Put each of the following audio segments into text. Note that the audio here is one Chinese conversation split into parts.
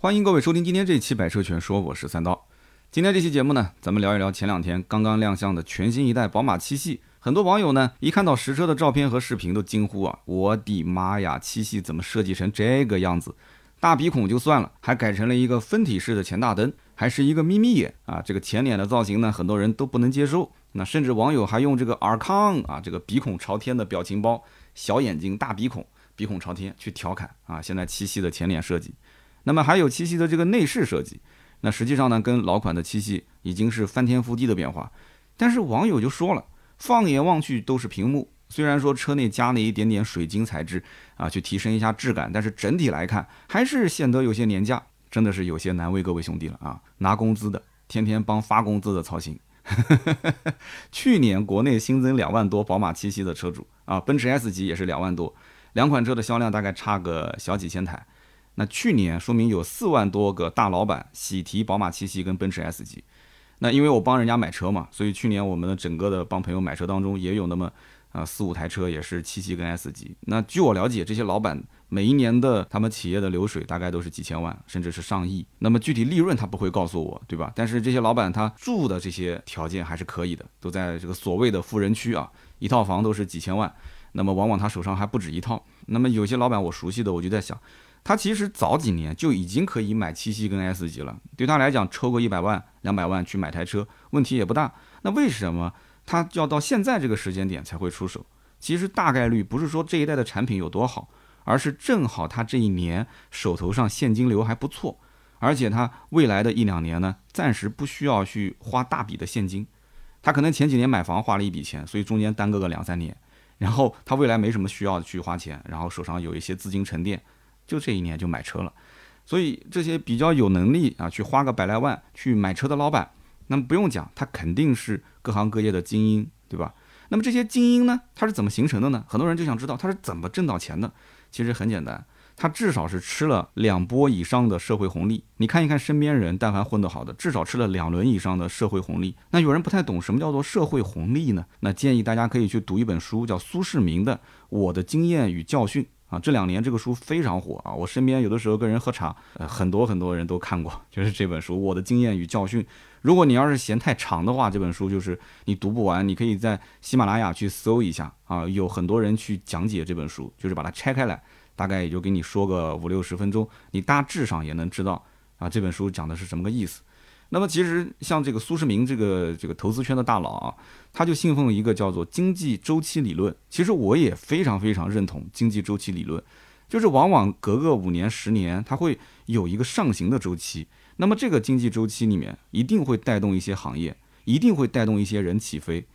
欢迎各位收听今天这一期《百车全说》，我是三刀。今天这期节目呢，咱们聊一聊前两天刚刚亮相的全新一代宝马七系。很多网友呢，一看到实车的照片和视频，都惊呼啊：“我的妈呀，七系怎么设计成这个样子？大鼻孔就算了，还改成了一个分体式的前大灯，还是一个眯眯眼啊！这个前脸的造型呢，很多人都不能接受。那甚至网友还用这个尔康啊，这个鼻孔朝天的表情包，小眼睛大鼻孔，鼻孔朝天去调侃啊！现在七系的前脸设计。”那么还有七系的这个内饰设计，那实际上呢，跟老款的七系已经是翻天覆地的变化。但是网友就说了，放眼望去都是屏幕，虽然说车内加了一点点水晶材质啊，去提升一下质感，但是整体来看还是显得有些廉价，真的是有些难为各位兄弟了啊！拿工资的，天天帮发工资的操心。去年国内新增两万多宝马七系的车主啊，奔驰 S 级也是两万多，两款车的销量大概差个小几千台。那去年说明有四万多个大老板喜提宝马七系跟奔驰 S 级，那因为我帮人家买车嘛，所以去年我们的整个的帮朋友买车当中也有那么啊四五台车也是七系跟 S 级。那据我了解，这些老板每一年的他们企业的流水大概都是几千万，甚至是上亿。那么具体利润他不会告诉我，对吧？但是这些老板他住的这些条件还是可以的，都在这个所谓的富人区啊，一套房都是几千万。那么往往他手上还不止一套。那么有些老板我熟悉的，我就在想。他其实早几年就已经可以买七系跟 S 级了，对他来讲，抽个一百万、两百万去买台车，问题也不大。那为什么他要到现在这个时间点才会出手？其实大概率不是说这一代的产品有多好，而是正好他这一年手头上现金流还不错，而且他未来的一两年呢，暂时不需要去花大笔的现金。他可能前几年买房花了一笔钱，所以中间耽搁个两三年，然后他未来没什么需要去花钱，然后手上有一些资金沉淀。就这一年就买车了，所以这些比较有能力啊，去花个百来万去买车的老板，那么不用讲，他肯定是各行各业的精英，对吧？那么这些精英呢，他是怎么形成的呢？很多人就想知道他是怎么挣到钱的。其实很简单，他至少是吃了两波以上的社会红利。你看一看身边人，但凡混得好的，至少吃了两轮以上的社会红利。那有人不太懂什么叫做社会红利呢？那建议大家可以去读一本书，叫苏世民的《我的经验与教训》。啊，这两年这个书非常火啊！我身边有的时候跟人喝茶，呃，很多很多人都看过，就是这本书《我的经验与教训》。如果你要是嫌太长的话，这本书就是你读不完，你可以在喜马拉雅去搜一下啊，有很多人去讲解这本书，就是把它拆开来，大概也就给你说个五六十分钟，你大致上也能知道啊这本书讲的是什么个意思。那么其实像这个苏世民这个这个投资圈的大佬啊，他就信奉一个叫做经济周期理论。其实我也非常非常认同经济周期理论，就是往往隔个五年十年，它会有一个上行的周期。那么这个经济周期里面一定会带动一些行业，一定会带动一些人起飞。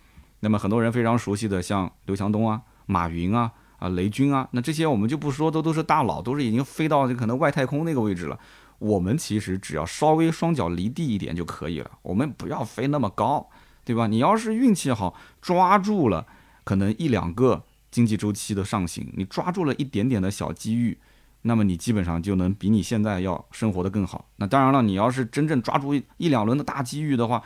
那么很多人非常熟悉的像刘强东啊、马云啊、啊雷军啊，那这些我们就不说，都都是大佬，都是已经飞到这可能外太空那个位置了。我们其实只要稍微双脚离地一点就可以了，我们不要飞那么高，对吧？你要是运气好，抓住了可能一两个经济周期的上行，你抓住了一点点的小机遇，那么你基本上就能比你现在要生活的更好。那当然了，你要是真正抓住一两轮的大机遇的话，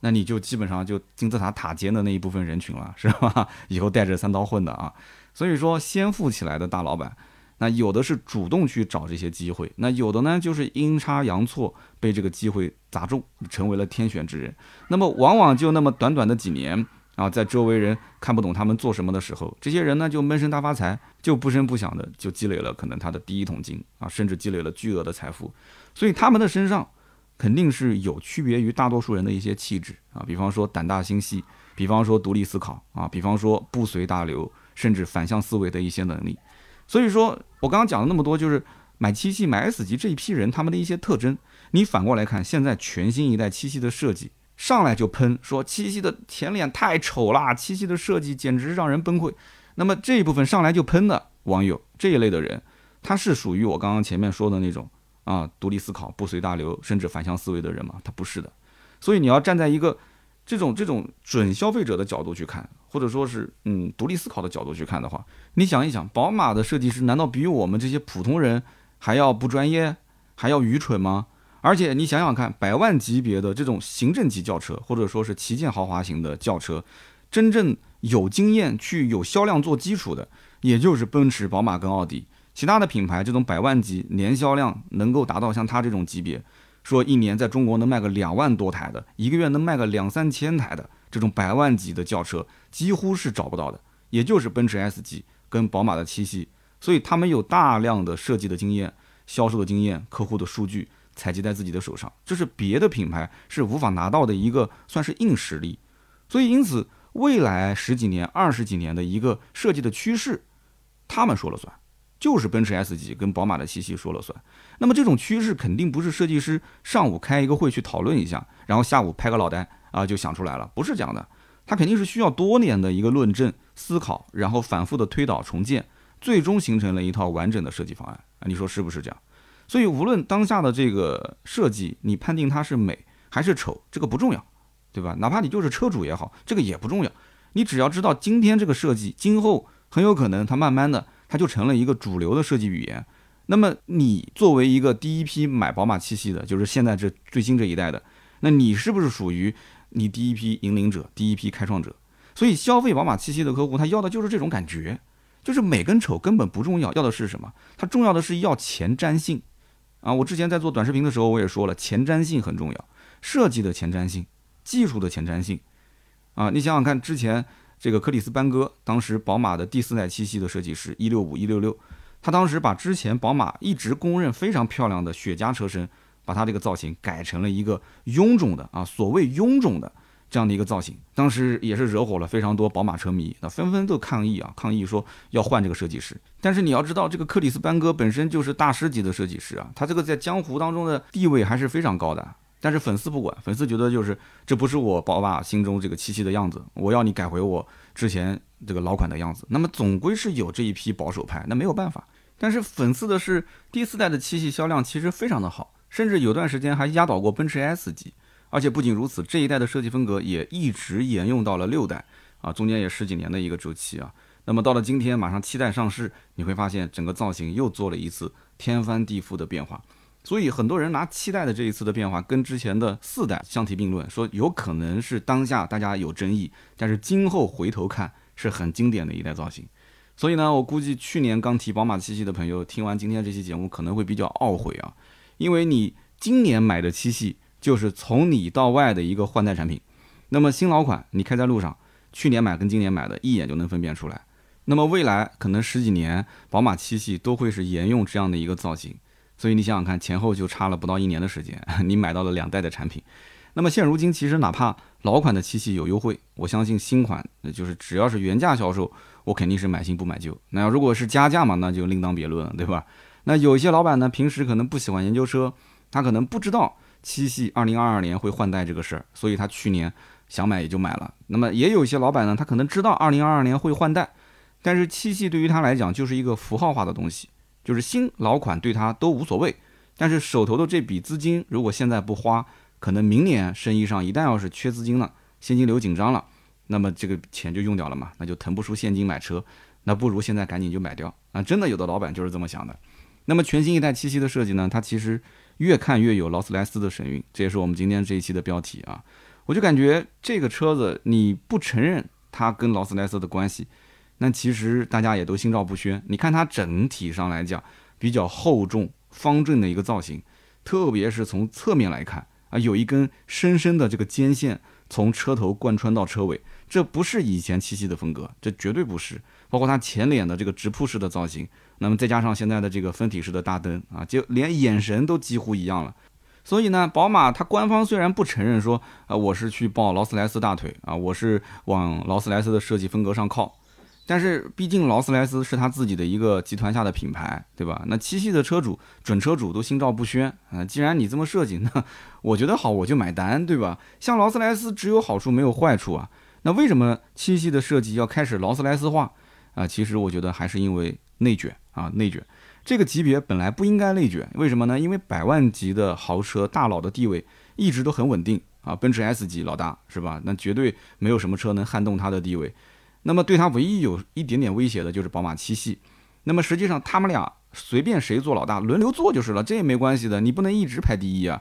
那你就基本上就金字塔塔尖的那一部分人群了，是吧？以后带着三刀混的啊。所以说，先富起来的大老板。那有的是主动去找这些机会，那有的呢就是阴差阳错被这个机会砸中，成为了天选之人。那么往往就那么短短的几年啊，在周围人看不懂他们做什么的时候，这些人呢就闷声大发财，就不声不响的就积累了可能他的第一桶金啊，甚至积累了巨额的财富。所以他们的身上肯定是有区别于大多数人的一些气质啊，比方说胆大心细，比方说独立思考啊，比方说不随大流，甚至反向思维的一些能力。所以说，我刚刚讲了那么多，就是买七系、买 S 级这一批人他们的一些特征。你反过来看，现在全新一代七系的设计，上来就喷说七系的前脸太丑了，七系的设计简直让人崩溃。那么这一部分上来就喷的网友这一类的人，他是属于我刚刚前面说的那种啊，独立思考、不随大流，甚至反向思维的人吗？他不是的。所以你要站在一个。这种这种准消费者的角度去看，或者说是嗯独立思考的角度去看的话，你想一想，宝马的设计师难道比我们这些普通人还要不专业，还要愚蠢吗？而且你想想看，百万级别的这种行政级轿车，或者说是旗舰豪华型的轿车，真正有经验去有销量做基础的，也就是奔驰、宝马跟奥迪。其他的品牌这种百万级年销量能够达到像它这种级别，说一年在中国能卖个两万多台的，一个月能卖个两三千台的这种百万级的轿车，几乎是找不到的，也就是奔驰 S 级跟宝马的七系。所以他们有大量的设计的经验、销售的经验、客户的数据采集在自己的手上，这是别的品牌是无法拿到的一个算是硬实力。所以因此，未来十几年、二十几年的一个设计的趋势，他们说了算，就是奔驰 S 级跟宝马的七系说了算。那么这种趋势肯定不是设计师上午开一个会去讨论一下，然后下午拍个脑袋啊就想出来了，不是这样的。它肯定是需要多年的一个论证、思考，然后反复的推导重建。最终形成了一套完整的设计方案啊，你说是不是这样？所以无论当下的这个设计，你判定它是美还是丑，这个不重要，对吧？哪怕你就是车主也好，这个也不重要。你只要知道今天这个设计，今后很有可能它慢慢的它就成了一个主流的设计语言。那么你作为一个第一批买宝马七系的，就是现在这最新这一代的，那你是不是属于你第一批引领者、第一批开创者？所以消费宝马七系的客户，他要的就是这种感觉。就是美跟丑根本不重要，要的是什么？它重要的是要前瞻性啊！我之前在做短视频的时候，我也说了，前瞻性很重要，设计的前瞻性，技术的前瞻性啊！你想想看，之前这个克里斯班戈，当时宝马的第四代七系的设计师一六五一六六，他当时把之前宝马一直公认非常漂亮的雪茄车身，把它这个造型改成了一个臃肿的啊，所谓臃肿的。这样的一个造型，当时也是惹火了非常多宝马车迷，那纷纷都抗议啊，抗议说要换这个设计师。但是你要知道，这个克里斯班戈本身就是大师级的设计师啊，他这个在江湖当中的地位还是非常高的。但是粉丝不管，粉丝觉得就是这不是我宝马心中这个七系的样子，我要你改回我之前这个老款的样子。那么总归是有这一批保守派，那没有办法。但是讽刺的是，第四代的七系销量其实非常的好，甚至有段时间还压倒过奔驰 S 级。而且不仅如此，这一代的设计风格也一直沿用到了六代啊，中间也十几年的一个周期啊。那么到了今天，马上七代上市，你会发现整个造型又做了一次天翻地覆的变化。所以很多人拿七代的这一次的变化跟之前的四代相提并论，说有可能是当下大家有争议，但是今后回头看是很经典的一代造型。所以呢，我估计去年刚提宝马七系的朋友听完今天这期节目可能会比较懊悔啊，因为你今年买的七系。就是从里到外的一个换代产品，那么新老款你开在路上，去年买跟今年买的一眼就能分辨出来。那么未来可能十几年，宝马七系都会是沿用这样的一个造型，所以你想想看，前后就差了不到一年的时间，你买到了两代的产品。那么现如今其实哪怕老款的七系有优惠，我相信新款就是只要是原价销售，我肯定是买新不买旧。那要如果是加价嘛，那就另当别论了，对吧？那有一些老板呢，平时可能不喜欢研究车，他可能不知道。七系二零二二年会换代这个事儿，所以他去年想买也就买了。那么也有一些老板呢，他可能知道二零二二年会换代，但是七系对于他来讲就是一个符号化的东西，就是新老款对他都无所谓。但是手头的这笔资金如果现在不花，可能明年生意上一旦要是缺资金了，现金流紧张了，那么这个钱就用掉了嘛，那就腾不出现金买车，那不如现在赶紧就买掉啊！真的有的老板就是这么想的。那么全新一代七系的设计呢，它其实。越看越有劳斯莱斯的神韵，这也是我们今天这一期的标题啊！我就感觉这个车子你不承认它跟劳斯莱斯的关系，那其实大家也都心照不宣。你看它整体上来讲比较厚重、方正的一个造型，特别是从侧面来看啊，有一根深深的这个肩线从车头贯穿到车尾，这不是以前七系的风格，这绝对不是。包括它前脸的这个直瀑式的造型。那么再加上现在的这个分体式的大灯啊，就连眼神都几乎一样了。所以呢，宝马它官方虽然不承认说啊我是去抱劳斯莱斯大腿啊，我是往劳斯莱斯的设计风格上靠，但是毕竟劳斯莱斯是他自己的一个集团下的品牌，对吧？那七系的车主、准车主都心照不宣啊。既然你这么设计，那 我觉得好我就买单，对吧？像劳斯莱斯只有好处没有坏处啊。那为什么七系的设计要开始劳斯莱斯化啊？其实我觉得还是因为内卷。啊，内卷，这个级别本来不应该内卷，为什么呢？因为百万级的豪车大佬的地位一直都很稳定啊，奔驰 S 级老大是吧？那绝对没有什么车能撼动他的地位。那么对他唯一有一点点威胁的就是宝马七系。那么实际上他们俩随便谁做老大，轮流做就是了，这也没关系的，你不能一直排第一啊。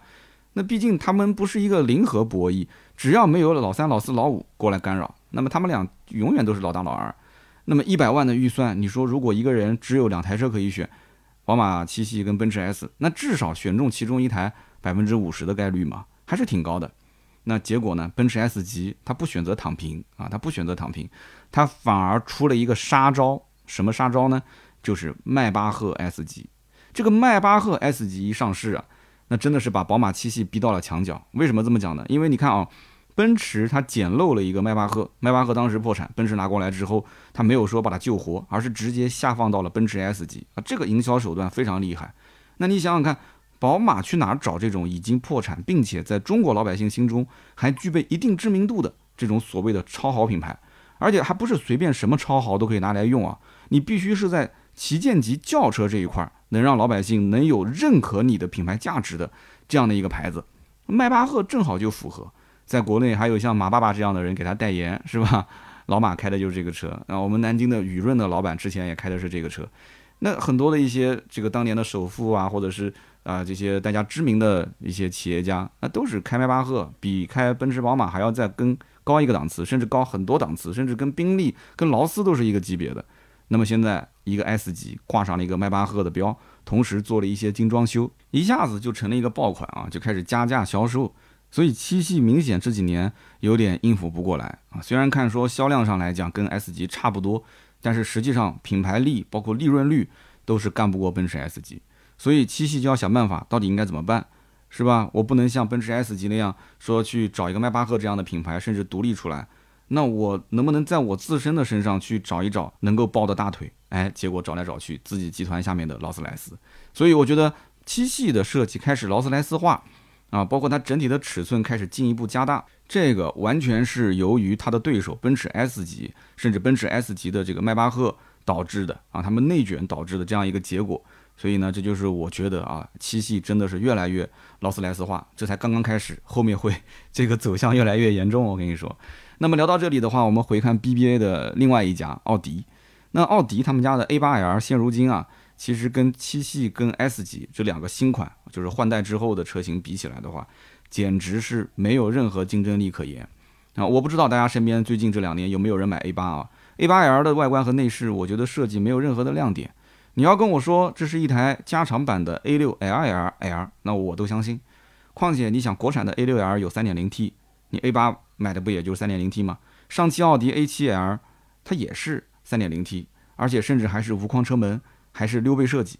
那毕竟他们不是一个零和博弈，只要没有老三、老四、老五过来干扰，那么他们俩永远都是老大老二。那么一百万的预算，你说如果一个人只有两台车可以选，宝马七系跟奔驰 S，那至少选中其中一台百分之五十的概率嘛，还是挺高的。那结果呢？奔驰 S 级它不选择躺平啊，它不选择躺平，它反而出了一个杀招。什么杀招呢？就是迈巴赫 S 级。这个迈巴赫 S 级一上市啊，那真的是把宝马七系逼到了墙角。为什么这么讲呢？因为你看啊，奔驰它捡漏了一个迈巴赫，迈巴赫当时破产，奔驰拿过来之后，它没有说把它救活，而是直接下放到了奔驰 S 级啊。这个营销手段非常厉害。那你想想看。宝马去哪儿找这种已经破产，并且在中国老百姓心中还具备一定知名度的这种所谓的超豪品牌？而且还不是随便什么超豪都可以拿来用啊！你必须是在旗舰级轿车这一块能让老百姓能有认可你的品牌价值的这样的一个牌子。迈巴赫正好就符合，在国内还有像马爸爸这样的人给他代言，是吧？老马开的就是这个车啊。我们南京的雨润的老板之前也开的是这个车。那很多的一些这个当年的首富啊，或者是。啊，这些大家知名的一些企业家，那都是开迈巴赫，比开奔驰、宝马还要再更高一个档次，甚至高很多档次，甚至跟宾利、跟劳斯都是一个级别的。那么现在一个 S 级挂上了一个迈巴赫的标，同时做了一些精装修，一下子就成了一个爆款啊，就开始加价销售。所以七系明显这几年有点应付不过来啊。虽然看说销量上来讲跟 S 级差不多，但是实际上品牌力包括利润率都是干不过奔驰 S 级。所以七系就要想办法，到底应该怎么办，是吧？我不能像奔驰 S 级那样说去找一个迈巴赫这样的品牌，甚至独立出来。那我能不能在我自身的身上去找一找能够抱的大腿？哎，结果找来找去，自己集团下面的劳斯莱斯。所以我觉得七系的设计开始劳斯莱斯化啊，包括它整体的尺寸开始进一步加大，这个完全是由于它的对手奔驰 S 级，甚至奔驰 S 级的这个迈巴赫导致的啊，他们内卷导致的这样一个结果。所以呢，这就是我觉得啊，七系真的是越来越劳斯莱斯化，这才刚刚开始，后面会这个走向越来越严重。我跟你说，那么聊到这里的话，我们回看 BBA 的另外一家奥迪。那奥迪他们家的 A8L 现如今啊，其实跟七系跟 S 级这两个新款，就是换代之后的车型比起来的话，简直是没有任何竞争力可言啊！我不知道大家身边最近这两年有没有人买 A8 啊？A8L 的外观和内饰，我觉得设计没有任何的亮点。你要跟我说这是一台加长版的 A6LLL，那我都相信。况且你想，国产的 A6L 有 3.0T，你 A8 买的不也就是 3.0T 吗？上汽奥迪 A7L 它也是 3.0T，而且甚至还是无框车门，还是溜背设计。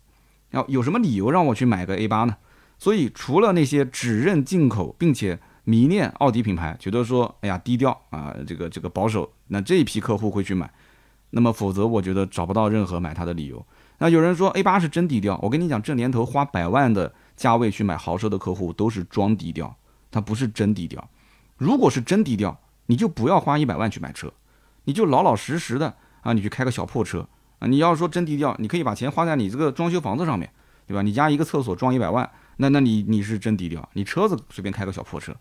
要有什么理由让我去买个 A8 呢？所以除了那些只认进口并且迷恋奥迪品牌，觉得说哎呀低调啊，这个这个保守，那这一批客户会去买。那么否则，我觉得找不到任何买它的理由。那有人说 A 八是真低调，我跟你讲，这年头花百万的价位去买豪车的客户都是装低调，他不是真低调。如果是真低调，你就不要花一百万去买车，你就老老实实的啊，你去开个小破车啊。你要说真低调，你可以把钱花在你这个装修房子上面，对吧？你家一个厕所装一百万，那那你你是真低调。你车子随便开个小破车，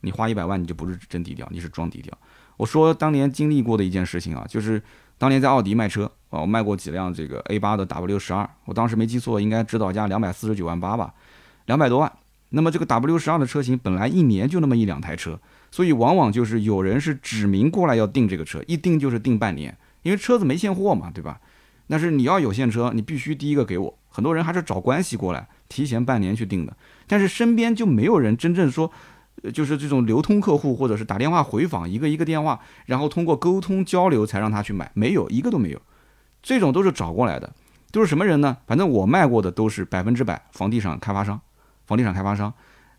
你花一百万你就不是真低调，你是装低调。我说当年经历过的一件事情啊，就是当年在奥迪卖车。哦，我卖过几辆这个 A 八的 W 十二，我当时没记错，应该指导价两百四十九万八吧，两百多万。那么这个 W 十二的车型本来一年就那么一两台车，所以往往就是有人是指明过来要订这个车，一订就是订半年，因为车子没现货嘛，对吧？但是你要有现车，你必须第一个给我。很多人还是找关系过来，提前半年去订的，但是身边就没有人真正说，就是这种流通客户或者是打电话回访，一个一个电话，然后通过沟通交流才让他去买，没有一个都没有。这种都是找过来的，都是什么人呢？反正我卖过的都是百分之百房地产开发商，房地产开发商。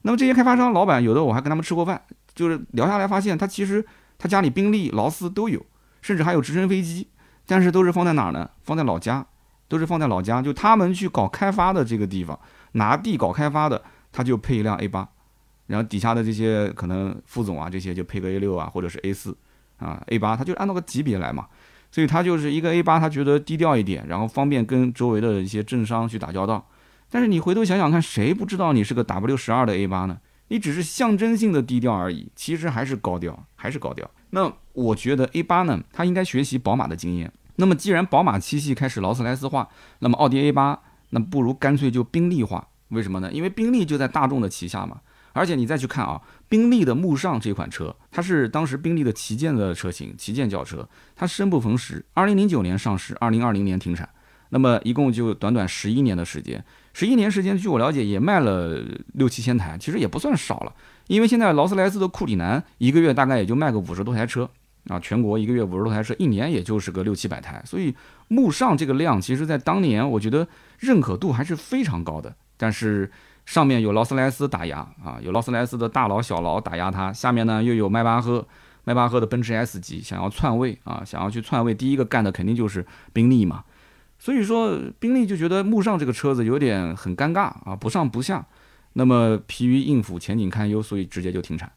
那么这些开发商老板，有的我还跟他们吃过饭，就是聊下来发现，他其实他家里宾利、劳斯都有，甚至还有直升飞机，但是都是放在哪儿呢？放在老家，都是放在老家。就他们去搞开发的这个地方，拿地搞开发的，他就配一辆 A 八，然后底下的这些可能副总啊这些就配个 A 六啊，或者是 A 四啊 A 八，他就按照个级别来嘛。所以他就是一个 A 八，他觉得低调一点，然后方便跟周围的一些政商去打交道。但是你回头想想看，谁不知道你是个 W 十二的 A 八呢？你只是象征性的低调而已，其实还是高调，还是高调。那我觉得 A 八呢，它应该学习宝马的经验。那么既然宝马七系开始劳斯莱斯化，那么奥迪 A 八那不如干脆就宾利化。为什么呢？因为宾利就在大众的旗下嘛。而且你再去看啊，宾利的慕尚这款车，它是当时宾利的旗舰的车型，旗舰轿车，它生不逢时，二零零九年上市，二零二零年停产。那么一共就短短十一年的时间，十一年时间，据我了解也卖了六七千台，其实也不算少了。因为现在劳斯莱斯的库里南一个月大概也就卖个五十多台车啊，全国一个月五十多台车，一年也就是个六七百台，所以慕尚这个量，其实在当年我觉得认可度还是非常高的。但是上面有劳斯莱斯打压啊，有劳斯莱斯的大佬小佬打压它，下面呢又有迈巴赫，迈巴赫的奔驰 S 级想要篡位啊，想要去篡位，第一个干的肯定就是宾利嘛。所以说，宾利就觉得慕尚这个车子有点很尴尬啊，不上不下，那么疲于应付，前景堪忧，所以直接就停产。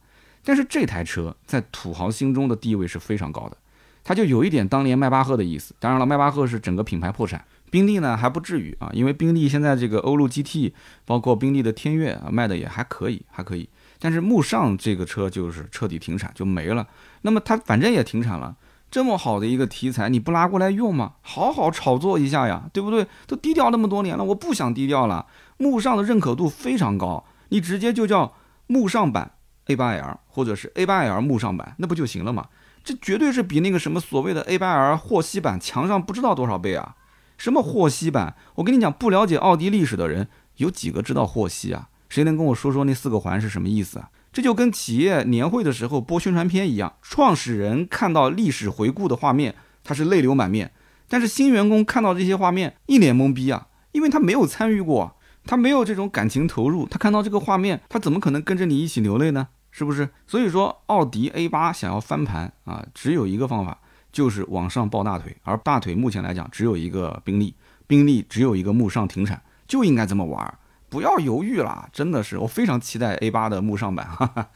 但是这台车在土豪心中的地位是非常高的，它就有一点当年迈巴赫的意思。当然了，迈巴赫是整个品牌破产，宾利呢还不至于啊，因为宾利现在这个欧陆 GT，包括宾利的天越啊卖的也还可以，还可以。但是慕尚这个车就是彻底停产就没了。那么它反正也停产了。这么好的一个题材，你不拉过来用吗？好好炒作一下呀，对不对？都低调那么多年了，我不想低调了。慕尚的认可度非常高，你直接就叫慕尚版 A8L，或者是 A8L 慕尚版，那不就行了吗？这绝对是比那个什么所谓的 A8L 霍希版强上不知道多少倍啊！什么霍希版？我跟你讲，不了解奥迪历史的人有几个知道霍希啊？谁能跟我说说那四个环是什么意思啊？这就跟企业年会的时候播宣传片一样，创始人看到历史回顾的画面，他是泪流满面；但是新员工看到这些画面，一脸懵逼啊，因为他没有参与过，他没有这种感情投入，他看到这个画面，他怎么可能跟着你一起流泪呢？是不是？所以说，奥迪 A 八想要翻盘啊，只有一个方法，就是往上抱大腿，而大腿目前来讲只有一个宾利，宾利只有一个慕尚停产，就应该这么玩。不要犹豫了，真的是我非常期待 A 八的慕尚版。哈哈。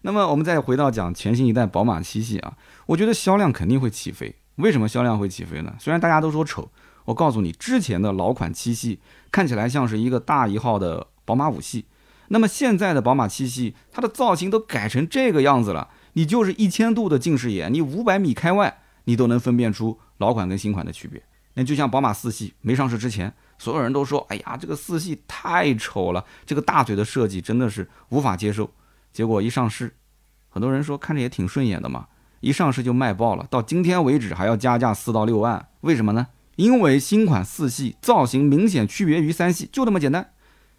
那么我们再回到讲全新一代宝马七系啊，我觉得销量肯定会起飞。为什么销量会起飞呢？虽然大家都说丑，我告诉你，之前的老款七系看起来像是一个大一号的宝马五系，那么现在的宝马七系，它的造型都改成这个样子了，你就是一千度的近视眼，你五百米开外，你都能分辨出老款跟新款的区别。那就像宝马四系没上市之前。所有人都说：“哎呀，这个四系太丑了，这个大嘴的设计真的是无法接受。”结果一上市，很多人说看着也挺顺眼的嘛，一上市就卖爆了。到今天为止还要加价四到六万，为什么呢？因为新款四系造型明显区别于三系，就那么简单。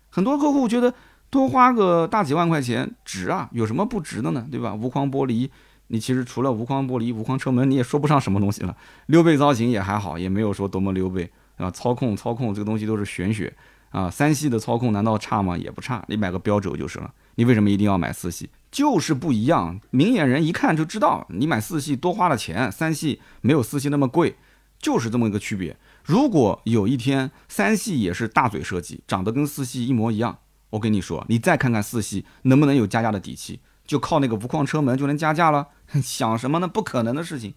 很多客户觉得多花个大几万块钱值啊，有什么不值的呢？对吧？无框玻璃，你其实除了无框玻璃、无框车门，你也说不上什么东西了。溜背造型也还好，也没有说多么溜背。啊，操控操控这个东西都是玄学啊！三系的操控难道差吗？也不差，你买个标轴就是了。你为什么一定要买四系？就是不一样，明眼人一看就知道，你买四系多花了钱，三系没有四系那么贵，就是这么一个区别。如果有一天三系也是大嘴设计，长得跟四系一模一样，我跟你说，你再看看四系能不能有加价的底气？就靠那个无框车门就能加价了？想什么呢？不可能的事情。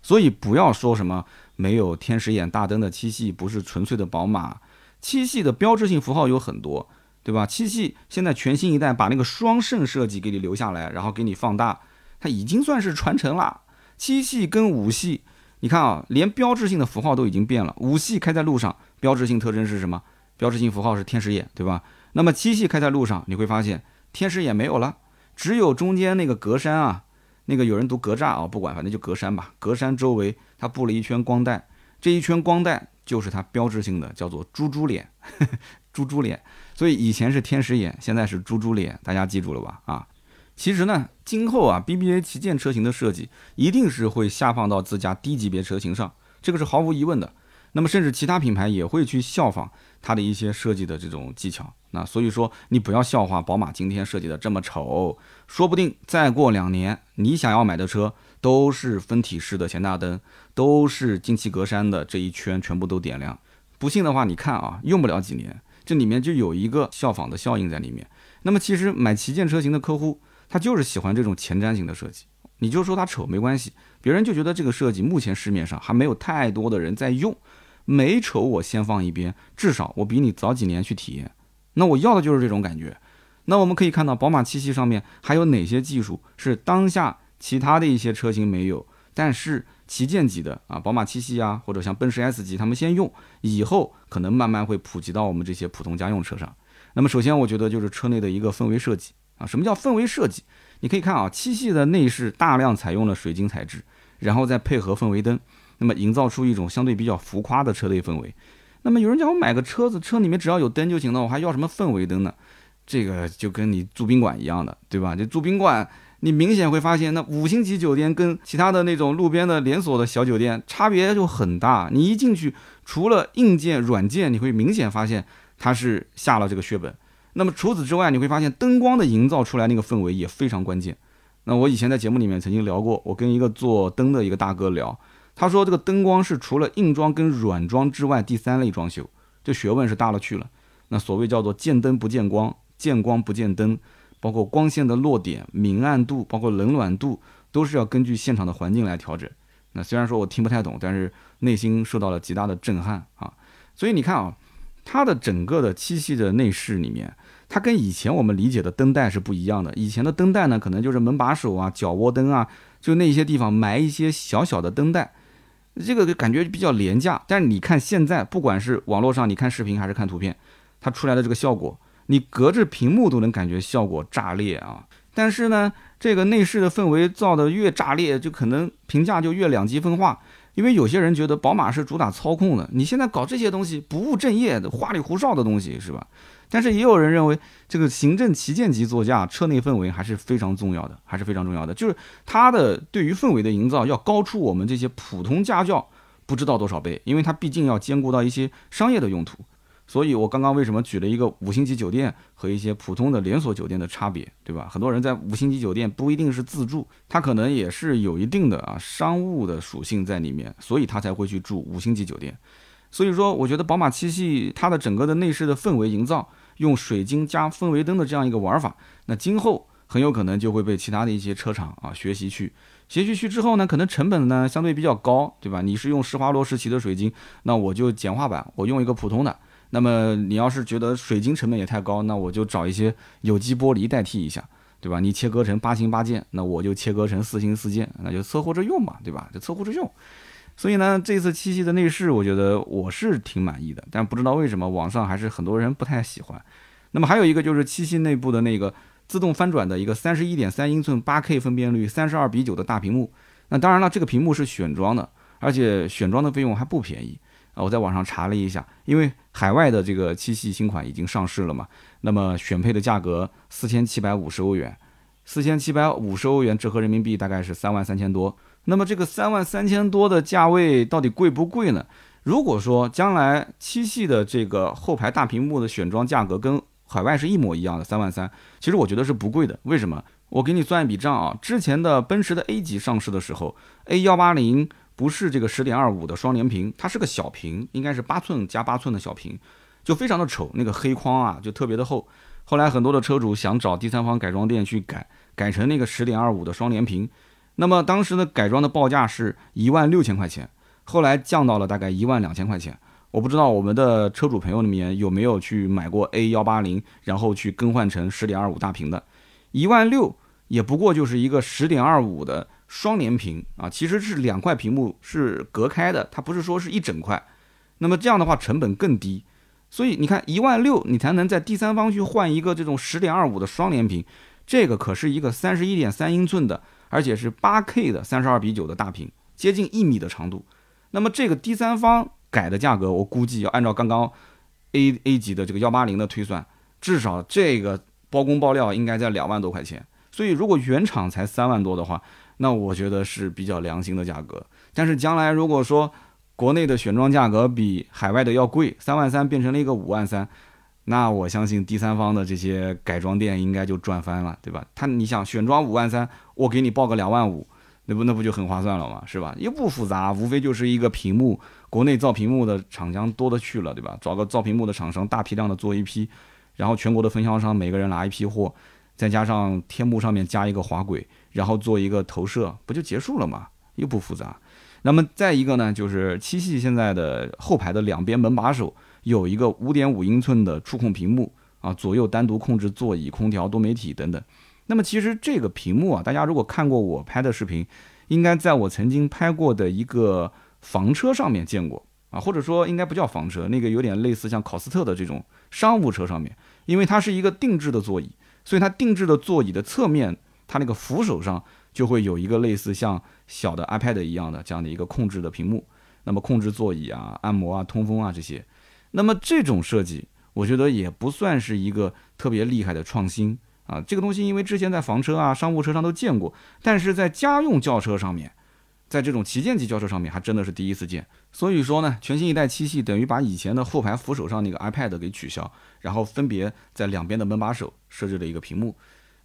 所以不要说什么。没有天使眼大灯的七系不是纯粹的宝马，七系的标志性符号有很多，对吧？七系现在全新一代把那个双肾设计给你留下来，然后给你放大，它已经算是传承了。七系跟五系，你看啊，连标志性的符号都已经变了。五系开在路上，标志性特征是什么？标志性符号是天使眼，对吧？那么七系开在路上，你会发现天使眼没有了，只有中间那个格栅啊。那个有人读格栅啊，不管，反正就格栅吧。格栅周围它布了一圈光带，这一圈光带就是它标志性的，叫做 猪猪脸，猪猪脸。所以以前是天使眼，现在是猪猪脸，大家记住了吧？啊，其实呢，今后啊，BBA 旗舰车型的设计一定是会下放到自家低级别车型上，这个是毫无疑问的。那么甚至其他品牌也会去效仿它的一些设计的这种技巧。那所以说，你不要笑话宝马今天设计的这么丑，说不定再过两年，你想要买的车都是分体式的前大灯，都是进气格栅的这一圈全部都点亮。不信的话，你看啊，用不了几年，这里面就有一个效仿的效应在里面。那么其实买旗舰车型的客户，他就是喜欢这种前瞻型的设计。你就说它丑没关系，别人就觉得这个设计目前市面上还没有太多的人在用，美丑我先放一边，至少我比你早几年去体验。那我要的就是这种感觉。那我们可以看到，宝马七系上面还有哪些技术是当下其他的一些车型没有，但是旗舰级的啊，宝马七系啊，或者像奔驰 S 级，他们先用，以后可能慢慢会普及到我们这些普通家用车上。那么首先，我觉得就是车内的一个氛围设计啊。什么叫氛围设计？你可以看啊，七系的内饰大量采用了水晶材质，然后再配合氛围灯，那么营造出一种相对比较浮夸的车内氛围。那么有人讲我买个车子，车里面只要有灯就行了，我还要什么氛围灯呢？这个就跟你住宾馆一样的，对吧？就住宾馆，你明显会发现，那五星级酒店跟其他的那种路边的连锁的小酒店差别就很大。你一进去，除了硬件、软件，你会明显发现它是下了这个血本。那么除此之外，你会发现灯光的营造出来那个氛围也非常关键。那我以前在节目里面曾经聊过，我跟一个做灯的一个大哥聊，他说这个灯光是除了硬装跟软装之外第三类装修，这学问是大了去了。那所谓叫做见灯不见光。见光不见灯，包括光线的落点、明暗度，包括冷暖度，都是要根据现场的环境来调整。那虽然说我听不太懂，但是内心受到了极大的震撼啊！所以你看啊，它的整个的七系的内饰里面，它跟以前我们理解的灯带是不一样的。以前的灯带呢，可能就是门把手啊、脚窝灯啊，就那些地方埋一些小小的灯带，这个感觉比较廉价。但是你看现在，不管是网络上你看视频还是看图片，它出来的这个效果。你隔着屏幕都能感觉效果炸裂啊！但是呢，这个内饰的氛围造的越炸裂，就可能评价就越两极分化。因为有些人觉得宝马是主打操控的，你现在搞这些东西不务正业的、花里胡哨的东西是吧？但是也有人认为，这个行政旗舰级座驾车内氛围还是非常重要的，还是非常重要的。就是它的对于氛围的营造要高出我们这些普通家轿不知道多少倍，因为它毕竟要兼顾到一些商业的用途。所以，我刚刚为什么举了一个五星级酒店和一些普通的连锁酒店的差别，对吧？很多人在五星级酒店不一定是自住，他可能也是有一定的啊商务的属性在里面，所以他才会去住五星级酒店。所以说，我觉得宝马七系它的整个的内饰的氛围营造，用水晶加氛围灯的这样一个玩法，那今后很有可能就会被其他的一些车厂啊学习去。学习去之后呢，可能成本呢相对比较高，对吧？你是用施华洛世奇的水晶，那我就简化版，我用一个普通的。那么你要是觉得水晶成本也太高，那我就找一些有机玻璃代替一下，对吧？你切割成八星八件，那我就切割成四星四件，那就凑合着用吧，对吧？就凑合着用。所以呢，这次七系的内饰，我觉得我是挺满意的，但不知道为什么网上还是很多人不太喜欢。那么还有一个就是七系内部的那个自动翻转的一个三十一点三英寸八 K 分辨率三十二比九的大屏幕，那当然了，这个屏幕是选装的，而且选装的费用还不便宜啊。我在网上查了一下，因为海外的这个七系新款已经上市了嘛，那么选配的价格四千七百五十欧元，四千七百五十欧元折合人民币大概是三万三千多。那么这个三万三千多的价位到底贵不贵呢？如果说将来七系的这个后排大屏幕的选装价格跟海外是一模一样的三万三，其实我觉得是不贵的。为什么？我给你算一笔账啊，之前的奔驰的 A 级上市的时候，A 幺八零。不是这个十点二五的双联屏，它是个小屏，应该是八寸加八寸的小屏，就非常的丑，那个黑框啊就特别的厚。后来很多的车主想找第三方改装店去改，改成那个十点二五的双联屏。那么当时的改装的报价是一万六千块钱，后来降到了大概一万两千块钱。我不知道我们的车主朋友里面有没有去买过 A 幺八零，然后去更换成十点二五大屏的，一万六也不过就是一个十点二五的。双联屏啊，其实是两块屏幕是隔开的，它不是说是一整块。那么这样的话成本更低，所以你看一万六你才能在第三方去换一个这种十点二五的双联屏，这个可是一个三十一点三英寸的，而且是八 K 的三十二比九的大屏，接近一米的长度。那么这个第三方改的价格，我估计要按照刚刚 A A 级的这个幺八零的推算，至少这个包工包料应该在两万多块钱。所以如果原厂才三万多的话，那我觉得是比较良心的价格，但是将来如果说国内的选装价格比海外的要贵，三万三变成了一个五万三，那我相信第三方的这些改装店应该就赚翻了，对吧？他你想选装五万三，我给你报个两万五，那不那不就很划算了吗？是吧？又不复杂，无非就是一个屏幕，国内造屏幕的厂商多的去了，对吧？找个造屏幕的厂商大批量的做一批，然后全国的分销商每个人拿一批货，再加上天幕上面加一个滑轨。然后做一个投射，不就结束了吗？又不复杂。那么再一个呢，就是七系现在的后排的两边门把手有一个五点五英寸的触控屏幕啊，左右单独控制座椅、空调、多媒体等等。那么其实这个屏幕啊，大家如果看过我拍的视频，应该在我曾经拍过的一个房车上面见过啊，或者说应该不叫房车，那个有点类似像考斯特的这种商务车上面，因为它是一个定制的座椅，所以它定制的座椅的侧面。它那个扶手上就会有一个类似像小的 iPad 一样的这样的一个控制的屏幕，那么控制座椅啊、按摩啊、通风啊这些。那么这种设计，我觉得也不算是一个特别厉害的创新啊。这个东西因为之前在房车啊、商务车上都见过，但是在家用轿车上面，在这种旗舰级轿车上面还真的是第一次见。所以说呢，全新一代七系等于把以前的后排扶手上那个 iPad 给取消，然后分别在两边的门把手设置了一个屏幕。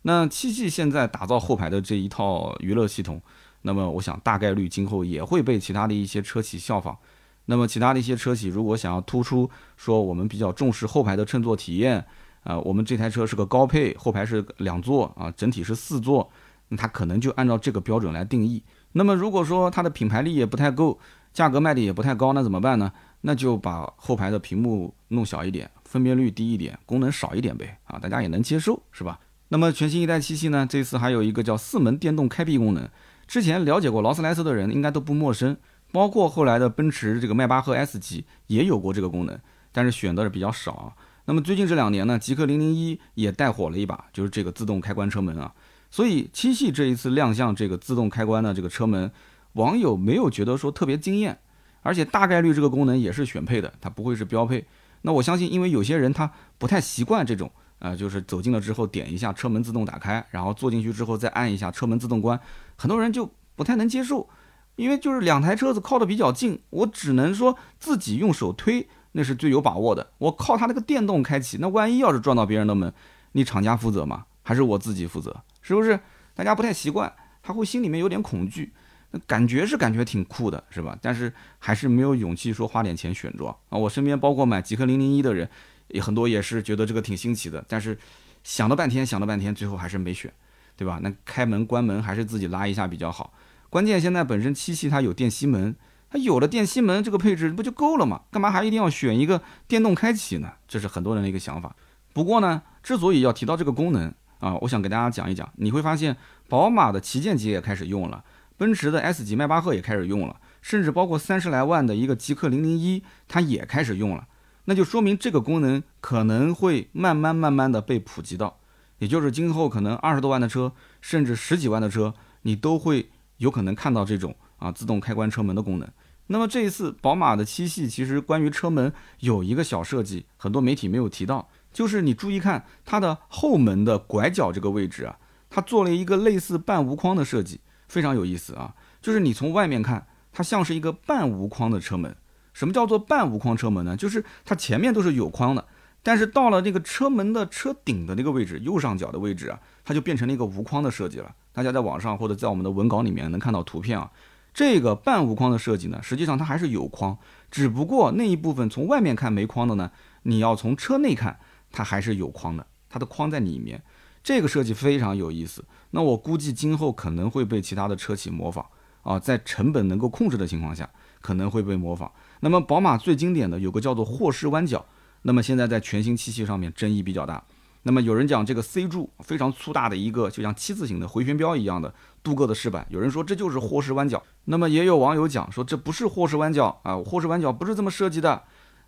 那七系现在打造后排的这一套娱乐系统，那么我想大概率今后也会被其他的一些车企效仿。那么其他的一些车企如果想要突出说我们比较重视后排的乘坐体验，啊，我们这台车是个高配，后排是两座啊，整体是四座，那它可能就按照这个标准来定义。那么如果说它的品牌力也不太够，价格卖的也不太高，那怎么办呢？那就把后排的屏幕弄小一点，分辨率低一点，功能少一点呗，啊，大家也能接受，是吧？那么全新一代七系呢？这次还有一个叫四门电动开闭功能。之前了解过劳斯莱斯的人应该都不陌生，包括后来的奔驰这个迈巴赫 S 级也有过这个功能，但是选的是比较少。那么最近这两年呢，极氪零零一也带火了一把，就是这个自动开关车门啊。所以七系这一次亮相这个自动开关的这个车门，网友没有觉得说特别惊艳，而且大概率这个功能也是选配的，它不会是标配。那我相信，因为有些人他不太习惯这种。啊，就是走近了之后点一下车门自动打开，然后坐进去之后再按一下车门自动关，很多人就不太能接受，因为就是两台车子靠得比较近，我只能说自己用手推那是最有把握的，我靠它那个电动开启，那万一要是撞到别人的门，你厂家负责吗？还是我自己负责？是不是？大家不太习惯，他会心里面有点恐惧，那感觉是感觉挺酷的，是吧？但是还是没有勇气说花点钱选装啊。我身边包括买极氪零零一的人。也很多也是觉得这个挺新奇的，但是想了半天，想了半天，最后还是没选，对吧？那开门关门还是自己拉一下比较好。关键现在本身七系它有电吸门，它有了电吸门这个配置不就够了吗？干嘛还一定要选一个电动开启呢？这是很多人的一个想法。不过呢，之所以要提到这个功能啊，我想给大家讲一讲，你会发现宝马的旗舰级也开始用了，奔驰的 S 级迈巴赫也开始用了，甚至包括三十来万的一个极氪零零一，它也开始用了。那就说明这个功能可能会慢慢慢慢的被普及到，也就是今后可能二十多万的车，甚至十几万的车，你都会有可能看到这种啊自动开关车门的功能。那么这一次宝马的七系其实关于车门有一个小设计，很多媒体没有提到，就是你注意看它的后门的拐角这个位置啊，它做了一个类似半无框的设计，非常有意思啊，就是你从外面看，它像是一个半无框的车门。什么叫做半无框车门呢？就是它前面都是有框的，但是到了那个车门的车顶的那个位置，右上角的位置啊，它就变成了一个无框的设计了。大家在网上或者在我们的文稿里面能看到图片啊。这个半无框的设计呢，实际上它还是有框，只不过那一部分从外面看没框的呢，你要从车内看，它还是有框的，它的框在里面。这个设计非常有意思。那我估计今后可能会被其他的车企模仿啊，在成本能够控制的情况下，可能会被模仿。那么宝马最经典的有个叫做霍氏弯角，那么现在在全新七系上面争议比较大。那么有人讲这个 C 柱非常粗大的一个，就像七字形的回旋镖一样的镀铬的饰板，有人说这就是霍氏弯角。那么也有网友讲说这不是霍氏弯角啊，霍氏弯角不是这么设计的。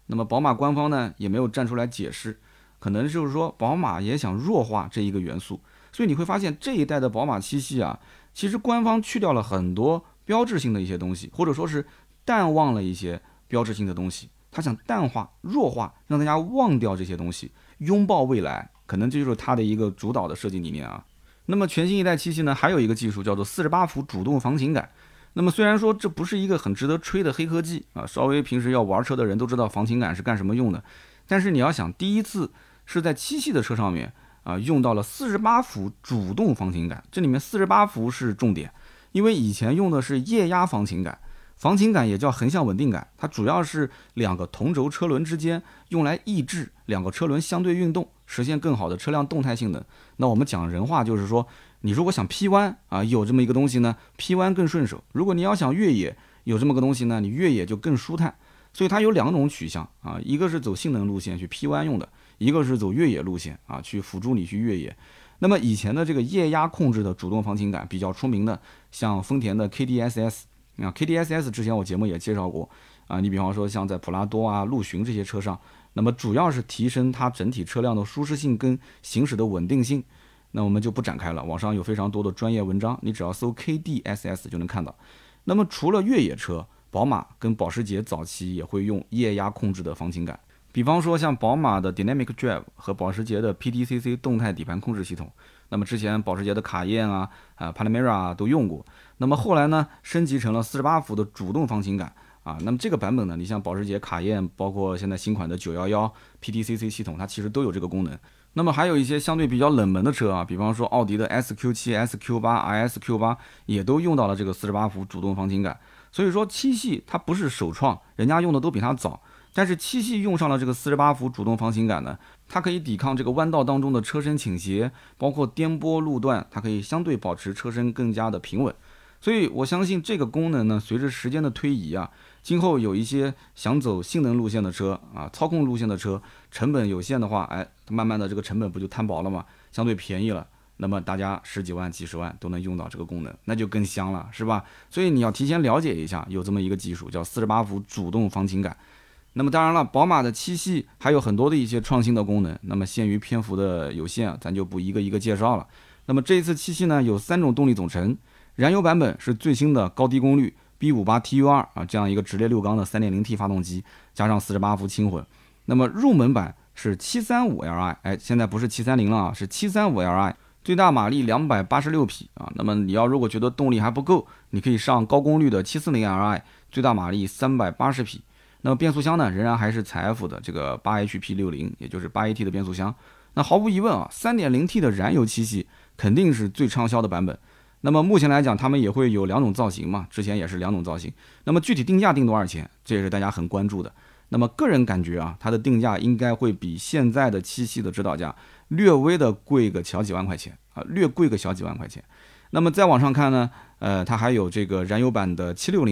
那么宝马官方呢也没有站出来解释，可能就是说宝马也想弱化这一个元素。所以你会发现这一代的宝马七系啊，其实官方去掉了很多标志性的一些东西，或者说是淡忘了一些。标志性的东西，他想淡化、弱化，让大家忘掉这些东西，拥抱未来，可能这就是他的一个主导的设计理念啊。那么全新一代七系呢，还有一个技术叫做四十八伏主动防倾杆。那么虽然说这不是一个很值得吹的黑科技啊，稍微平时要玩车的人都知道防倾杆是干什么用的，但是你要想第一次是在七系的车上面啊，用到了四十八伏主动防倾杆，这里面四十八伏是重点，因为以前用的是液压防倾杆。防倾杆也叫横向稳定杆，它主要是两个同轴车轮之间用来抑制两个车轮相对运动，实现更好的车辆动态性能。那我们讲人话就是说，你如果想劈弯啊，有这么一个东西呢，劈弯更顺手；如果你要想越野，有这么个东西呢，你越野就更舒坦。所以它有两种取向啊，一个是走性能路线去劈弯用的，一个是走越野路线啊，去辅助你去越野。那么以前的这个液压控制的主动防倾杆比较出名的，像丰田的 KDSS。啊，KDSS 之前我节目也介绍过啊，你比方说像在普拉多啊、陆巡这些车上，那么主要是提升它整体车辆的舒适性跟行驶的稳定性，那我们就不展开了，网上有非常多的专业文章，你只要搜 KDSS 就能看到。那么除了越野车，宝马跟保时捷早期也会用液压控制的防倾杆，比方说像宝马的 Dynamic Drive 和保时捷的 PDCC 动态底盘控制系统。那么之前保时捷的卡宴啊、啊 Panamera 啊都用过。那么后来呢，升级成了四十八伏的主动方向感啊。那么这个版本呢，你像保时捷卡宴，包括现在新款的911 PDCC 系统，它其实都有这个功能。那么还有一些相对比较冷门的车啊，比方说奥迪的 SQ7、SQ8、ISQ8 也都用到了这个四十八伏主动方向感。所以说七系它不是首创，人家用的都比它早。但是七系用上了这个四十八伏主动方向感呢，它可以抵抗这个弯道当中的车身倾斜，包括颠簸路段，它可以相对保持车身更加的平稳。所以我相信这个功能呢，随着时间的推移啊，今后有一些想走性能路线的车啊，操控路线的车，成本有限的话，哎，慢慢的这个成本不就摊薄了吗？相对便宜了，那么大家十几万、几十万都能用到这个功能，那就更香了，是吧？所以你要提前了解一下，有这么一个技术叫四十八伏主动方向感。那么当然了，宝马的七系还有很多的一些创新的功能。那么限于篇幅的有限啊，咱就不一个一个介绍了。那么这一次七系呢，有三种动力总成，燃油版本是最新的高低功率 B58TU2 啊这样一个直列六缸的 3.0T 发动机，加上48伏轻混。那么入门版是 735Li，哎，现在不是730了啊，是 735Li，最大马力286匹啊。那么你要如果觉得动力还不够，你可以上高功率的 740Li，最大马力380匹。那么变速箱呢，仍然还是采埃孚的这个八 HP 六零，也就是八 AT 的变速箱。那毫无疑问啊，三点零 T 的燃油七系肯定是最畅销的版本。那么目前来讲，他们也会有两种造型嘛，之前也是两种造型。那么具体定价定多少钱，这也是大家很关注的。那么个人感觉啊，它的定价应该会比现在的七系的指导价略微的贵个小几万块钱啊，略贵个小几万块钱。那么再往上看呢，呃，它还有这个燃油版的七六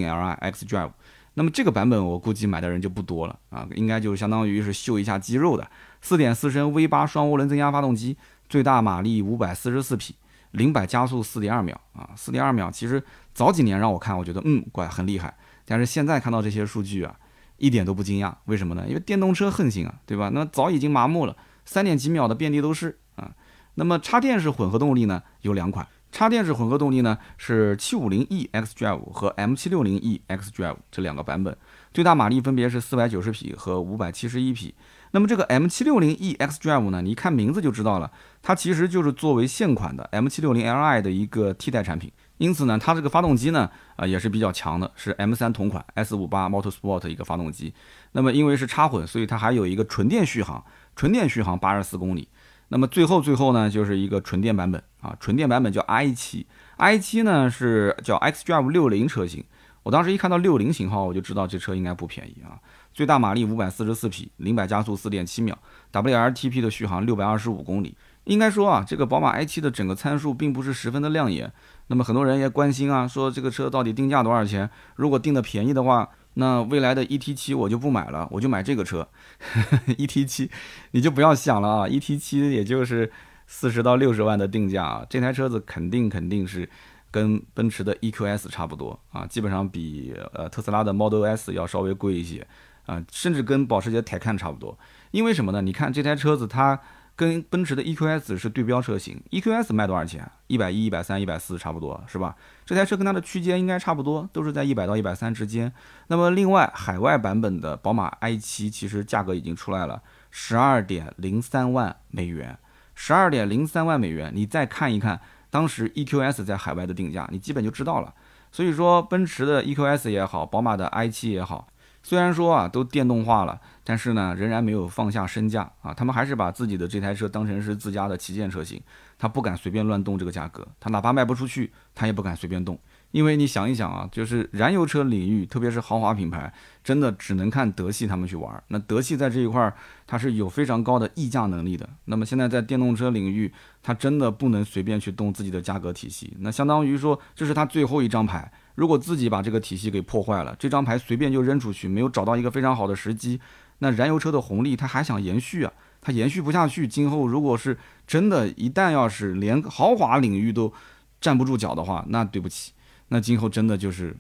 那么这个版本我估计买的人就不多了啊，应该就相当于是秀一下肌肉的，四点四升 V 八双涡轮增压发动机，最大马力五百四十四匹，零百加速四点二秒啊，四点二秒其实早几年让我看，我觉得嗯，怪很厉害，但是现在看到这些数据啊，一点都不惊讶，为什么呢？因为电动车横行啊，对吧？那早已经麻木了，三点几秒的遍地都是啊。那么插电式混合动力呢，有两款。插电式混合动力呢是 750e X Drive 和 M760e X Drive 这两个版本，最大马力分别是490匹和571匹。那么这个 M760e X Drive 呢，你一看名字就知道了，它其实就是作为现款的 M760Li 的一个替代产品。因此呢，它这个发动机呢，啊也是比较强的，是 M3 同款 S58 Motorsport 一个发动机。那么因为是插混，所以它还有一个纯电续航，纯电续航84公里。那么最后最后呢，就是一个纯电版本啊，纯电版本叫 i7，i7 呢是叫 xDrive 六零车型。我当时一看到六零型号，我就知道这车应该不便宜啊。最大马力五百四十四匹，零百加速四点七秒，WLTP 的续航六百二十五公里。应该说啊，这个宝马 i7 的整个参数并不是十分的亮眼。那么很多人也关心啊，说这个车到底定价多少钱？如果定的便宜的话。那未来的 E T 七我就不买了，我就买这个车。E T 七，你就不要想了啊！E T 七也就是四十到六十万的定价啊，这台车子肯定肯定是跟奔驰的 E Q S 差不多啊，基本上比呃特斯拉的 Model S 要稍微贵一些啊，甚至跟保时捷 Taycan 差不多。因为什么呢？你看这台车子它。跟奔驰的 EQS 是对标车型，EQS 卖多少钱？一百一、一百三、一百四，差不多是吧？这台车跟它的区间应该差不多，都是在一百到一百三之间。那么另外，海外版本的宝马 i7 其实价格已经出来了，十二点零三万美元，十二点零三万美元。你再看一看当时 EQS 在海外的定价，你基本就知道了。所以说，奔驰的 EQS 也好，宝马的 i7 也好。虽然说啊都电动化了，但是呢仍然没有放下身价啊，他们还是把自己的这台车当成是自家的旗舰车型，他不敢随便乱动这个价格，他哪怕卖不出去，他也不敢随便动，因为你想一想啊，就是燃油车领域，特别是豪华品牌，真的只能看德系他们去玩。那德系在这一块儿，它是有非常高的溢价能力的。那么现在在电动车领域，它真的不能随便去动自己的价格体系，那相当于说这是他最后一张牌。如果自己把这个体系给破坏了，这张牌随便就扔出去，没有找到一个非常好的时机，那燃油车的红利它还想延续啊？它延续不下去。今后如果是真的，一旦要是连豪华领域都站不住脚的话，那对不起，那今后真的就是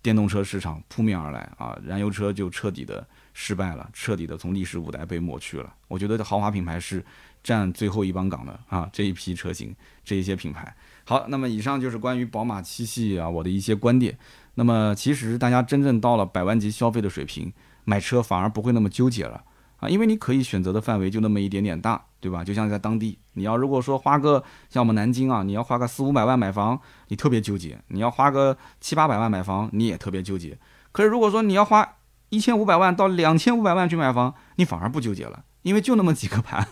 电动车市场扑面而来啊，燃油车就彻底的失败了，彻底的从历史舞台被抹去了。我觉得豪华品牌是占最后一帮岗的啊，这一批车型，这一些品牌。好，那么以上就是关于宝马七系啊我的一些观点。那么其实大家真正到了百万级消费的水平，买车反而不会那么纠结了啊，因为你可以选择的范围就那么一点点大，对吧？就像在当地，你要如果说花个像我们南京啊，你要花个四五百万买房，你特别纠结；你要花个七八百万买房，你也特别纠结。可是如果说你要花一千五百万到两千五百万去买房，你反而不纠结了，因为就那么几个 盘，